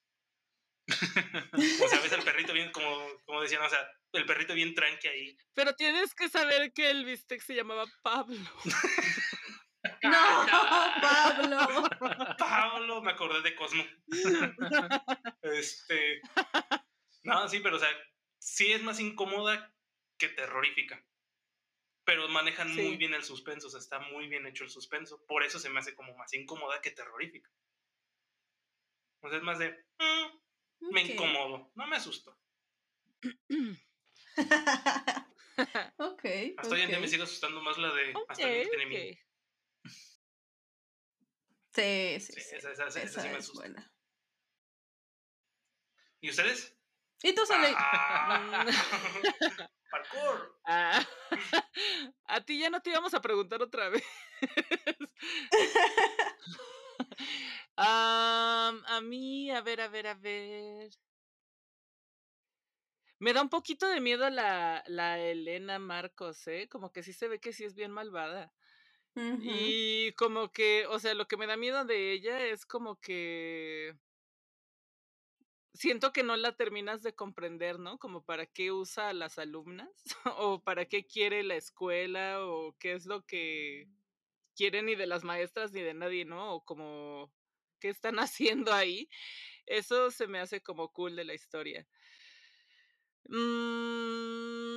[laughs] o sea, ves al perrito bien, como, como decían, o sea, el perrito bien tranqui ahí. Pero tienes que saber que el bistec se llamaba Pablo. [laughs] no, Pablo. Pablo, me acordé de Cosmo. este. No, sí, pero o sea, sí es más incómoda que terrorífica. Pero manejan muy bien el suspenso, o sea, está muy bien hecho el suspenso. Por eso se me hace como más incómoda que terrorífica. O sea, es más de. "Mm, me incomodo, no me asusto. [laughs] ok. Hasta hoy en día me sigue asustando más la de. Hasta el límite de mí. ok. Sí, sí, Sí, sí. esa, esa- esa Esa sí me asusta. buena. ¿Y ustedes? ¿Y tú, Sole? Ah, [laughs] parkour. Ah, [laughs] a ti ya no te íbamos a preguntar otra vez. [laughs] Am, a mí, a ver, a ver, a ver. Me da un poquito de miedo la, la Elena Marcos, ¿eh? Como que sí se ve que sí es bien malvada. Y como que, o sea, lo que me da miedo de ella es como que siento que no la terminas de comprender, ¿no? Como para qué usa a las alumnas [laughs] o para qué quiere la escuela o qué es lo que quiere ni de las maestras ni de nadie, ¿no? O como qué están [laughs] haciendo ahí. Eso se me hace como cool de la historia. Mm,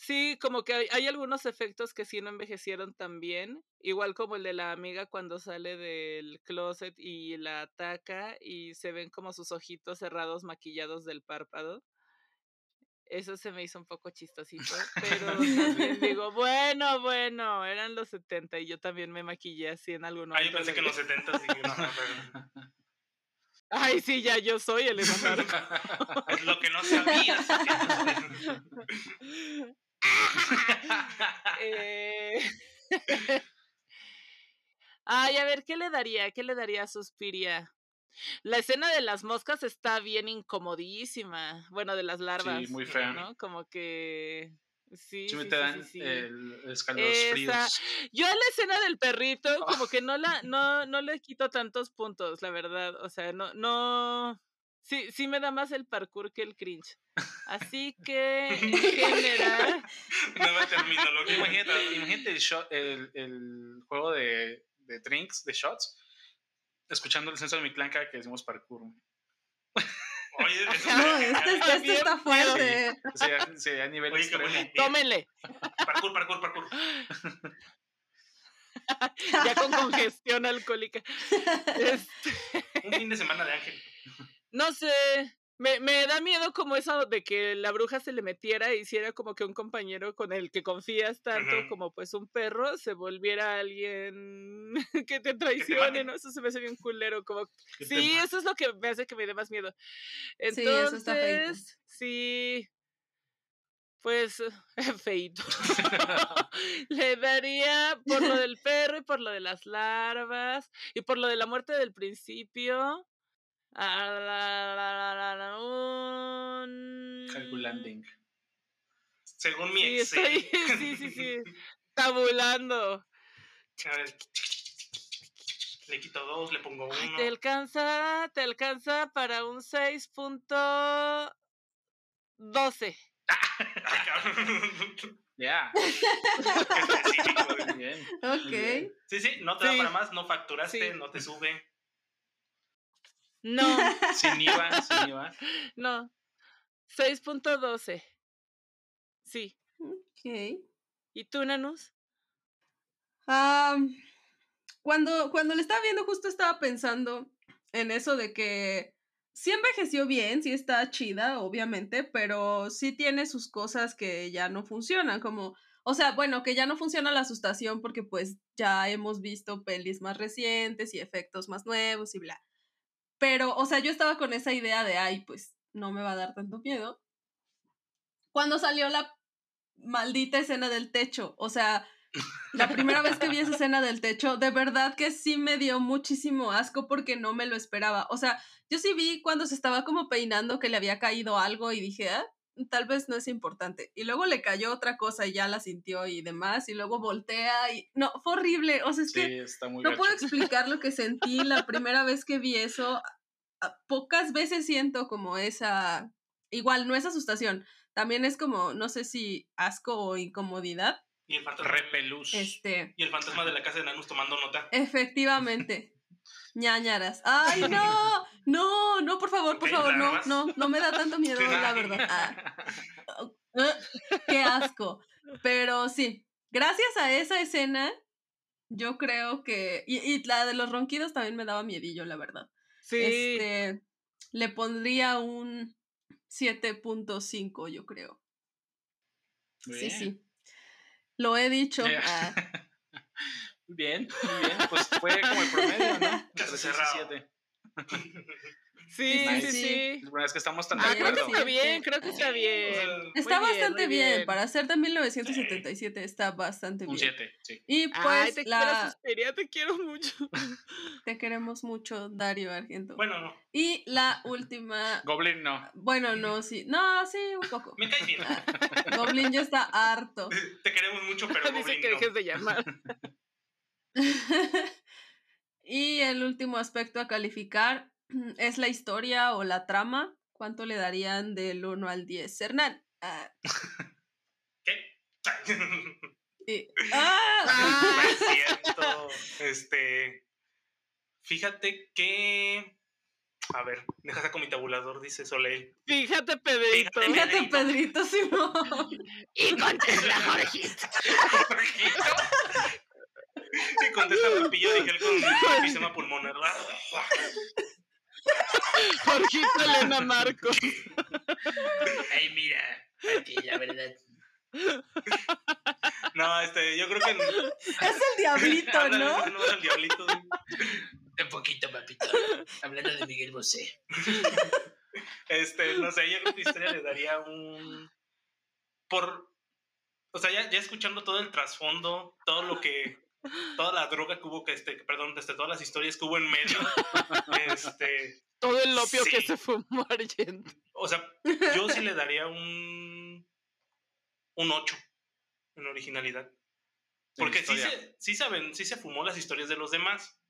sí, como que hay, hay algunos efectos que sí no envejecieron tan bien, igual como el de la amiga cuando sale del closet y la ataca y se ven como sus ojitos cerrados maquillados del párpado. Eso se me hizo un poco chistosito, pero también [laughs] digo, bueno, bueno, eran los 70 y yo también me maquillé así en algún Ah, yo momento pensé que en los 70 dije, no, no, pero- [laughs] Ay, sí, ya yo soy el. [laughs] Es lo que no sabías. [laughs] Eh, [laughs] Ay, a ver, ¿qué le daría? ¿Qué le daría a Suspiria? La escena de las moscas está bien incomodísima. Bueno, de las larvas. muy fea. ¿no? Como que. Sí, Sí me sí, te sí, dan sí, sí. el escalofríos. Yo a la escena del perrito, [laughs] como que no la, no, no le quito tantos puntos, la verdad. O sea, no, no. Sí, sí me da más el parkour que el cringe. Así [laughs] que, en [laughs] general, Nueva terminología. [laughs] Imagínate, imagínate el, shot- el, el juego de, de drinks, de shots, escuchando el censo de mi clanca que decimos parkour. Oye, eso este, este- este Bien está fuerte. Sería, sería a nivel Oye, extremo. tómenle. Parkour, parkour, parkour. Ya con congestión alcohólica. Este, Un fin de semana de Ángel. No sé. Me, me da miedo como eso de que la bruja se le metiera e hiciera como que un compañero con el que confías tanto como pues un perro se volviera alguien [laughs] que te traicione. ¿no? Eso se me hace bien culero, como Sí, eso es lo que me hace que me dé más miedo. Sí, Entonces, eso está feíto. sí, pues, [laughs] feito. [laughs] Le daría por lo del perro y por lo de las larvas y por lo de la muerte del principio. Calculanding. Según mi Sí, Excel. estoy, [laughs] sí, sí, sí, tabulando. A ver. Le quito dos, le pongo Ay, uno. te alcanza, te alcanza para un 6.12. [laughs] Ay, cabrón. Ya. [laughs] Muy bien. Ok. Sí, sí, no te da Sí. para más, no facturaste, Sí. no te sube. No, [laughs] Sin IVA, sin IVA. [laughs] no. 6.12. Sí. Ok. ¿Y tú, Nanus? Am, cuando, cuando le estaba viendo, justo estaba pensando en eso de que sí envejeció bien, sí está chida, obviamente, pero sí tiene sus cosas que ya no funcionan, como, o sea, bueno, que ya no funciona la asustación porque pues ya hemos visto pelis más recientes y efectos más nuevos y bla. Pero, o sea, yo estaba con esa idea de, ay, pues no me va a dar tanto miedo. Cuando salió la maldita escena del techo, o sea, la primera vez que vi esa escena del techo, de verdad que sí me dio muchísimo asco porque no me lo esperaba. O sea, yo sí vi cuando se estaba como peinando que le había caído algo y dije, ah, tal vez no es importante. Y luego le cayó otra cosa y ya la sintió y demás, y luego voltea y... No, fue horrible. O sea, es Sí, que está muy no gacho. puedo [laughs] explicar lo que sentí la primera vez que vi eso. A- Pocas veces siento como esa... Igual, no es asustación. También es como, no sé si asco o incomodidad. Y el fantasma, Repelús. Este... y el fantasma de la casa de Nanus tomando nota. Efectivamente. Ñañaras. ¡Ay, no! No, no, por favor, por favor, no, no, no me da tanto [laughs] miedo, la verdad. Ah, ah, ¡Qué asco! Pero sí, gracias a esa escena, yo creo que. Y, y la de los ronquidos también me daba miedillo, la verdad. Sí. Este. Le pondría un 7.5, yo creo. Sí, sí. Lo he dicho. Ya. ah, Muy [laughs] [laughs] bien, muy bien. Pues fue como el promedio, ¿no? [laughs] Casi cerrado. siete. [laughs] Sí, Nice. sí, sí. La verdad es que estamos tan Ah, de creo que acuerdo. está bien, creo que está bien. Está Muy bien, bastante muy bien. bien. Para ser de 1977 está bastante Un bien. 7, sí. Y pues Ay, te quiero, la... Suspiria, te quiero mucho. [laughs] te queremos mucho, Dario Argento. Bueno, no. Y la última. Goblin no. Bueno, no, sí. No, sí, un poco. Me caes bien. Goblin ya está harto. Te queremos mucho, pero Dice Goblin que no. dejes de llamar. [laughs] y el último aspecto a calificar [clears throat] es la historia o la trama. ¿Cuánto le darían del 1 al 10? Hernán. Ah, [laughs] ¿Qué? [laughs] y- ¡Ah! No es cierto. Este. Fíjate que. A ver, deja saco mi tabulador, dice Soleil. Fíjate, Pedrito. Fíjate. Pedrito Simón. Y contesta Jorgito. [laughs] Y contesta Lupillo Digel con enfisema pulmonar. [laughs] Jorgito Elena Marcos. [laughs] Ay, mira, Pati, la verdad. No, este, yo creo que. Es el diablito, Ándale, ¿no? no es el diablito. Un poquito, papito. Hablando de Miguel Bosé. Este, no sé, yo creo que historia le daría un. Por. O sea, ya, ya escuchando todo el trasfondo, todo lo que. Toda la droga que hubo, que este, perdón, desde todas las historias que hubo en medio. [laughs] Este. Todo el opio que se fumó [laughs] Argento. O sea, yo sí le daría un. Un 8 en originalidad. Porque sí se, sí saben, sí se fumó las historias de los demás.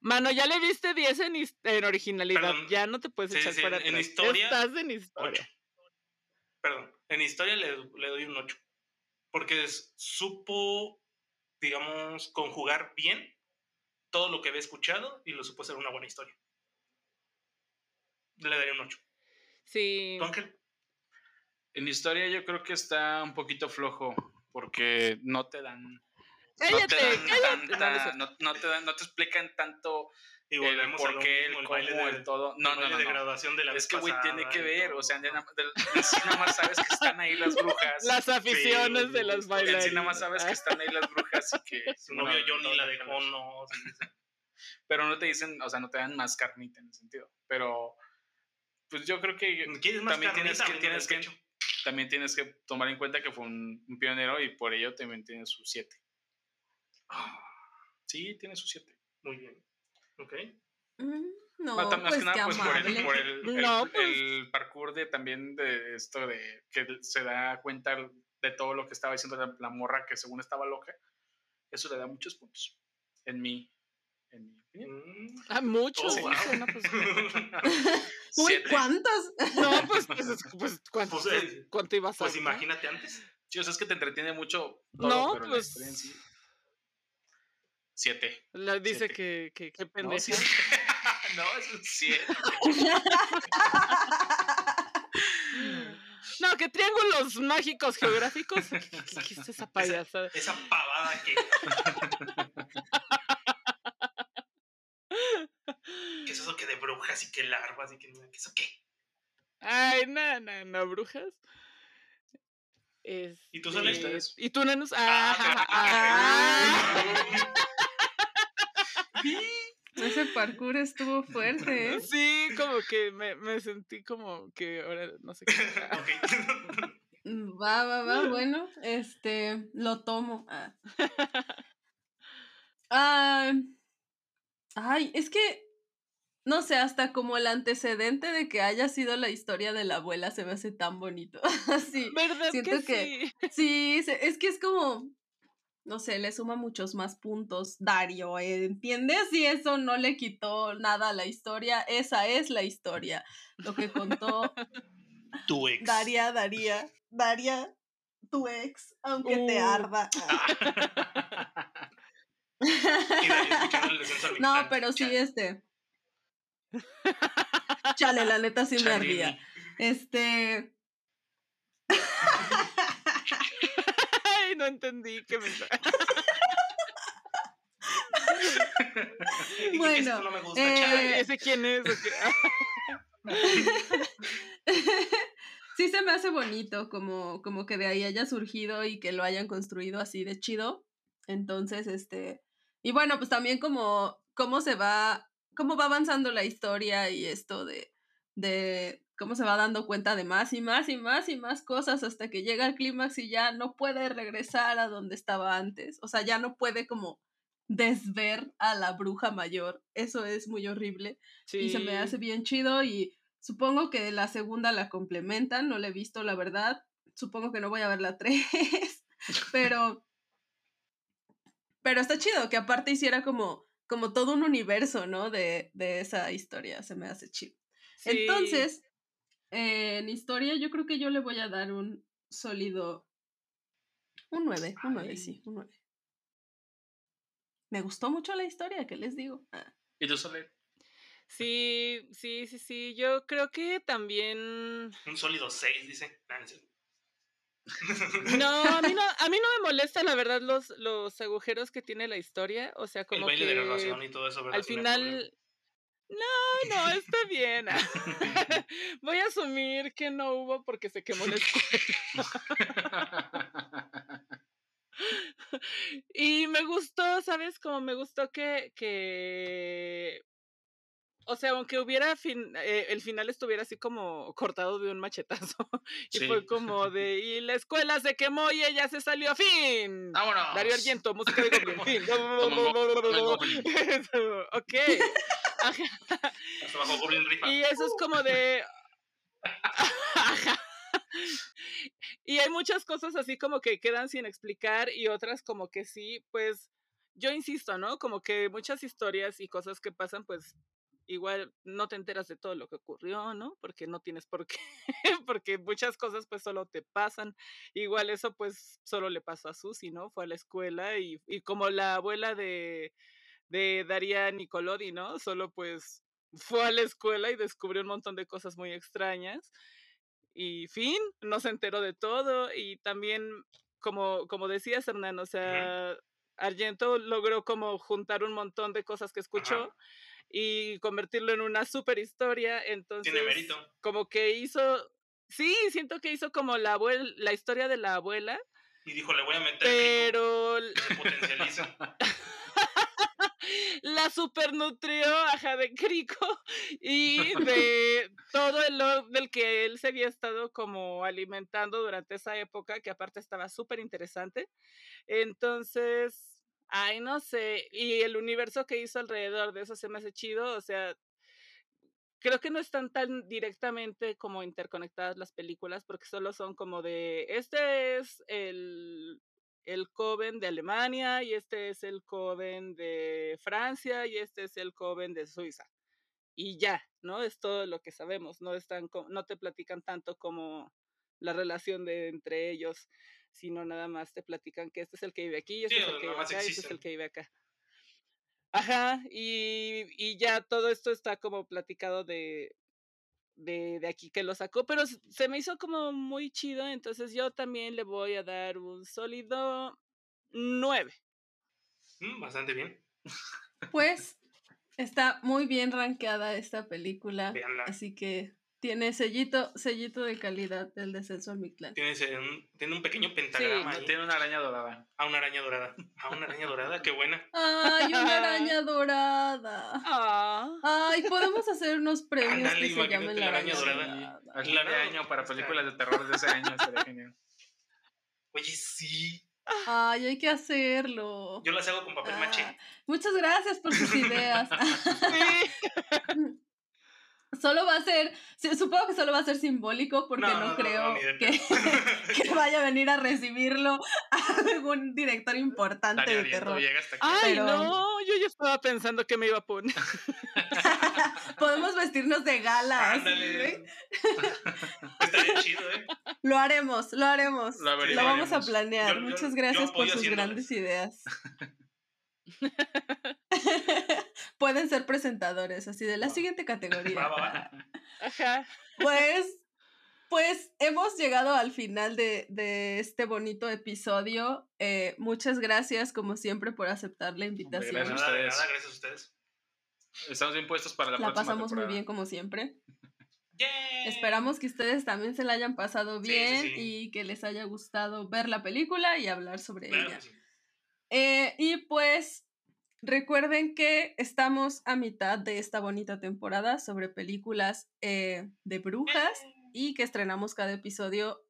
Mano, ya le diste 10 en, en originalidad. Perdón. Ya no te puedes echar sí, para en- en atrás. historia, Estás en historia. 8. Perdón, en historia le, le doy un 8. Porque es- supo, digamos, conjugar bien todo lo que había escuchado y lo supo hacer una buena historia. Le daría un 8. Sí. ¿Tú, Ángel? En historia yo creo que está un poquito flojo porque no te dan, Cállate, te dan cállate. No, no tanta, no, no te dan, no te explican tanto Y el volvemos por qué, el cómo, baile de- el todo. No, el no, baile no, de no. graduación de la Es que güey tiene que ver, todo. o sea, en sí nada más sabes que están ahí las [laughs] brujas. Las aficiones de las en sí bailarinas. nada más sabes que están ahí las brujas y que [laughs] Su novio bueno, Johnny no, la no, dejó, no. no. Pero no te dicen, o sea, no te dan más carnita en ese sentido. Pero pues yo creo que ¿Quieres más También tienes carnita? que- tienes también tienes que tomar en cuenta que fue un, un pionero y por ello también tiene su 7. Sí, tiene su 7. Muy bien. Ok. Mm, No, Más, más pues que nada, qué pues por el, por el, [laughs] el- No, pues. el parkour de también de esto de que se da cuenta de todo lo que estaba diciendo la, la morra que según estaba loca. Eso le da muchos puntos. En mi, en mi opinión. Ah, muchos. Oh, wow. no, pues, [laughs] Uy. ¿cuántos? no, pues, pues, es- pues, ¿cuánto, Pues, eh, cuánto ibas a Pues imagínate antes. Sí, o sea, es que te entretiene mucho todo, No, pero la pues- en sí. Siete. La- dice Siete. que, que, que No, pendeja. [laughs] no, es un siete. No, que triángulos mágicos geográficos. ¿Qué, qué- qué es esa [laughs] payasada? Esa pavada que. [laughs] ¿Qué es eso que de brujas y que larvas y que no? ¿Qué es eso qué? Ay, no, no, no, brujas. ¿Y tú, Este, Sole? ¿Ustedes? ¿Y tú? Ah, Ah, ah. ah. Ese parkour estuvo fuerte, ¿eh? [laughs] Sí, como que me, me sentí como que ahora no sé qué. [laughs] Ok. [laughs] Va, va, va, bueno, este, lo tomo. Ah. Ah, ay, es que, no sé, hasta como el antecedente de que haya sido la historia de la abuela se me hace tan bonito. Así, ¿Verdad siento que, que- sí? sí, es que es como, no sé, le suma muchos más puntos Dario. ¿entiendes? Y eso no le quitó nada a la historia, esa es la historia. Lo que contó [laughs] Tu ex. Daria, Daria, Daria, tu ex, aunque te Uh. arda. [laughs] No, pero sí, este. [laughs] Chale, la neta sí me ardía. Este. Ay, no entendí que me. [laughs] Y que Bueno, esto no me gusta, eh. ¿Ese quién es? ¿O qué? [laughs] sí se me hace bonito como, como que de ahí haya surgido y que lo hayan construido así de chido. Entonces, este. Y bueno, pues también como cómo se va, cómo va avanzando la historia y esto de, de cómo se va dando cuenta de más y más y más y más cosas hasta que llega al clímax y ya no puede regresar a donde estaba antes. O sea, ya no puede como desver a la bruja mayor. Eso es muy horrible y se me hace bien chido y supongo que la segunda la complementan, no la he visto la verdad, supongo que no voy a ver la [laughs] 3, pero pero está chido que aparte hiciera como como todo un universo, ¿no? De, de esa historia, se me hace chido. Sí. Entonces, eh, en historia yo creo que yo le voy a dar un sólido un 9, un 9, Ay. sí, un 9. Me gustó mucho la historia, ¿qué les digo? Ah. ¿Y tú, Soler? Sí, sí, sí, sí. Yo creo que también. Un sólido 6, dice Nancy. No, a mí no, [laughs] a mí no me molesta, la verdad, los, los agujeros que tiene la historia. O sea, El como baile que de graduación y todo eso, ¿verdad? al final. No, no, está bien. [laughs] Voy a asumir que no hubo porque se quemó la [laughs] escuela. Y me gustó, ¿sabes? Como me gustó que, que o sea, aunque hubiera fin, eh, el final estuviera así como cortado de un machetazo. [laughs] y Sí. fue como de, y la escuela se quemó y ella se salió a fin. ¡Vámonos! Darío Argento, música de Goblin, fin. Ok. Y eso es como de. Ajá. Y hay muchas cosas así como que quedan sin explicar y otras como que sí, pues yo insisto, ¿no? Como que muchas historias y cosas que pasan, pues igual no te enteras de todo lo que ocurrió, ¿no? Porque no tienes por qué, [laughs] porque muchas cosas pues solo te pasan. Igual eso pues solo le pasó a Susi, ¿no? Fue a la escuela y, y como la abuela de, de Daria Nicolodi, ¿no? Solo pues fue a la escuela y descubrió un montón de cosas muy extrañas. Y fin, no se enteró de todo. Y también, como, como decías, Hernán, o sea, Argento logró como juntar un montón de cosas que escuchó Ajá. y convertirlo en una super historia. Entonces, Tiene mérito. como que hizo, sí, siento que hizo como la abuela, la historia de la abuela, Y dijo, le voy a meter pero se potencializa. [laughs] la supernutrió ajá, de Crico [laughs] y [laughs] de todo el lore del que él se había estado como alimentando durante esa época, que aparte estaba súper interesante. Entonces, ay, no sé, y el universo que hizo alrededor de eso se me hace chido, o sea, creo que no están tan directamente como interconectadas las películas, porque solo son como de, este es el el Coven de Alemania y este es el Coven de Francia y este es el Coven de Suiza. Y ya, ¿no? Es todo lo que sabemos, no están no te platican tanto como la relación de entre ellos, sino nada más te platican que este es el que vive aquí, y este Sí, es el que vive acá, y este es existen. el que vive acá. Ajá, y, y ya todo esto está como platicado de, de, de aquí que lo sacó, pero se me hizo como muy chido, entonces yo también le voy a dar un sólido 9. Mm, bastante bien. [laughs] Pues está muy bien rankeada esta película. Véanla. Así que tiene sellito, sellito de calidad del descenso al Mictlán. Tiene, un, tiene un pequeño pentagrama ahí. Tiene una araña dorada. A una araña dorada. A una araña dorada, qué buena. ¡Ay, una araña [laughs] dorada! Ah, Ay, podemos hacer unos premios Ándale, que se llamen la la araña araña dorada. dorada. Claro, de año para películas de terror de ese año [laughs] estaría genial. Oye, sí. Ay, hay que hacerlo. Yo las hago con papel maché. Ah, muchas gracias por sus ideas. [laughs] sí. Solo va a ser, sí, supongo que solo va a ser simbólico porque No, no, no, no, creo que, [laughs] que vaya a venir a recibirlo [laughs] algún director importante de terror. llega hasta aquí. Ay, Pero- no, yo ya estaba pensando que me iba a poner. [laughs] Podemos vestirnos de gala. así, Ándale. güey. Estaría chido, ¿eh? Lo haremos, lo haremos. Lo vamos a planear. Yo- Muchas yo gracias por sus grandes ideas. [laughs] Pueden ser presentadores, así de la siguiente categoría. [laughs] Va, va, va. [laughs] Ajá. Pues, pues hemos llegado al final de, de este bonito episodio. Eh, muchas gracias, como siempre, por aceptar la invitación. De gracias. nada, de ustedes. nada, gracias a ustedes. Estamos bien puestos para la, La próxima pasamos muy bien, como siempre. ¡Yay! Esperamos que ustedes también se la hayan pasado Sí, sí, bien sí. y que les haya gustado ver la película y hablar sobre Claro ella. Eh, y pues recuerden que estamos a mitad de esta bonita temporada sobre películas eh, de brujas y que estrenamos cada episodio.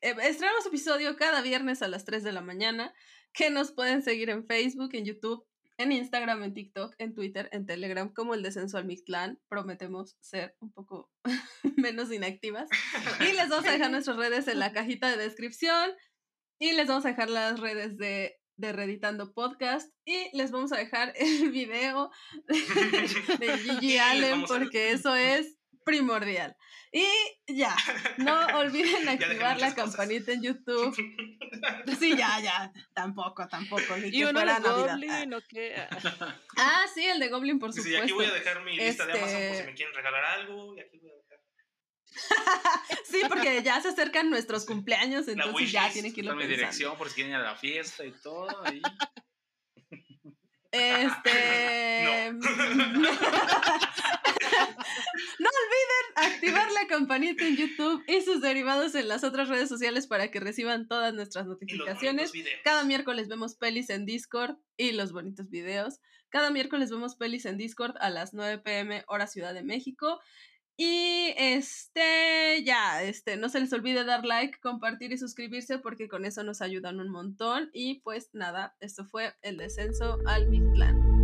eh, estrenamos episodio cada viernes a las 3 de la mañana, que nos pueden seguir en Facebook, en YouTube, en Instagram, en TikTok, en Twitter, en Telegram, como el Descenso al Mictlán. Prometemos ser un poco [laughs] menos inactivas. Y les vamos a dejar [laughs] nuestras redes en la cajita de descripción. Y les vamos a dejar las redes de, de Reditando Podcast. Y les vamos a dejar [laughs] el video [laughs] de Gigi Allen, porque eso es primordial. Y ya, no [laughs] olviden activar la cosas. campanita en YouTube. Sí, ya, ya, tampoco, tampoco, ni ¿Y que uno fuera de Navidad. Goblin o qué? Ah, Ah, sí, el de Goblin, por Sí, supuesto. aquí voy a dejar mi lista de Amazon por si Este- me quieren regalar algo. Y aquí voy a dejar. [laughs] Sí, porque ya se acercan nuestros cumpleaños, entonces ya tienen que irlo mi pensando. dirección por si quieren ir a la fiesta y todo. Este. [laughs] [laughs] no. olviden activar la campanita en YouTube y sus derivados en las otras redes sociales para que reciban todas nuestras notificaciones. Cada miércoles vemos pelis en Discord y los bonitos videos. Cada miércoles vemos pelis en Discord a las 9 pm hora Ciudad de México. Y este, ya, este, no se les olvide dar like, compartir y suscribirse porque con eso nos ayudan un montón. Y pues nada, esto fue el descenso al Mictlán.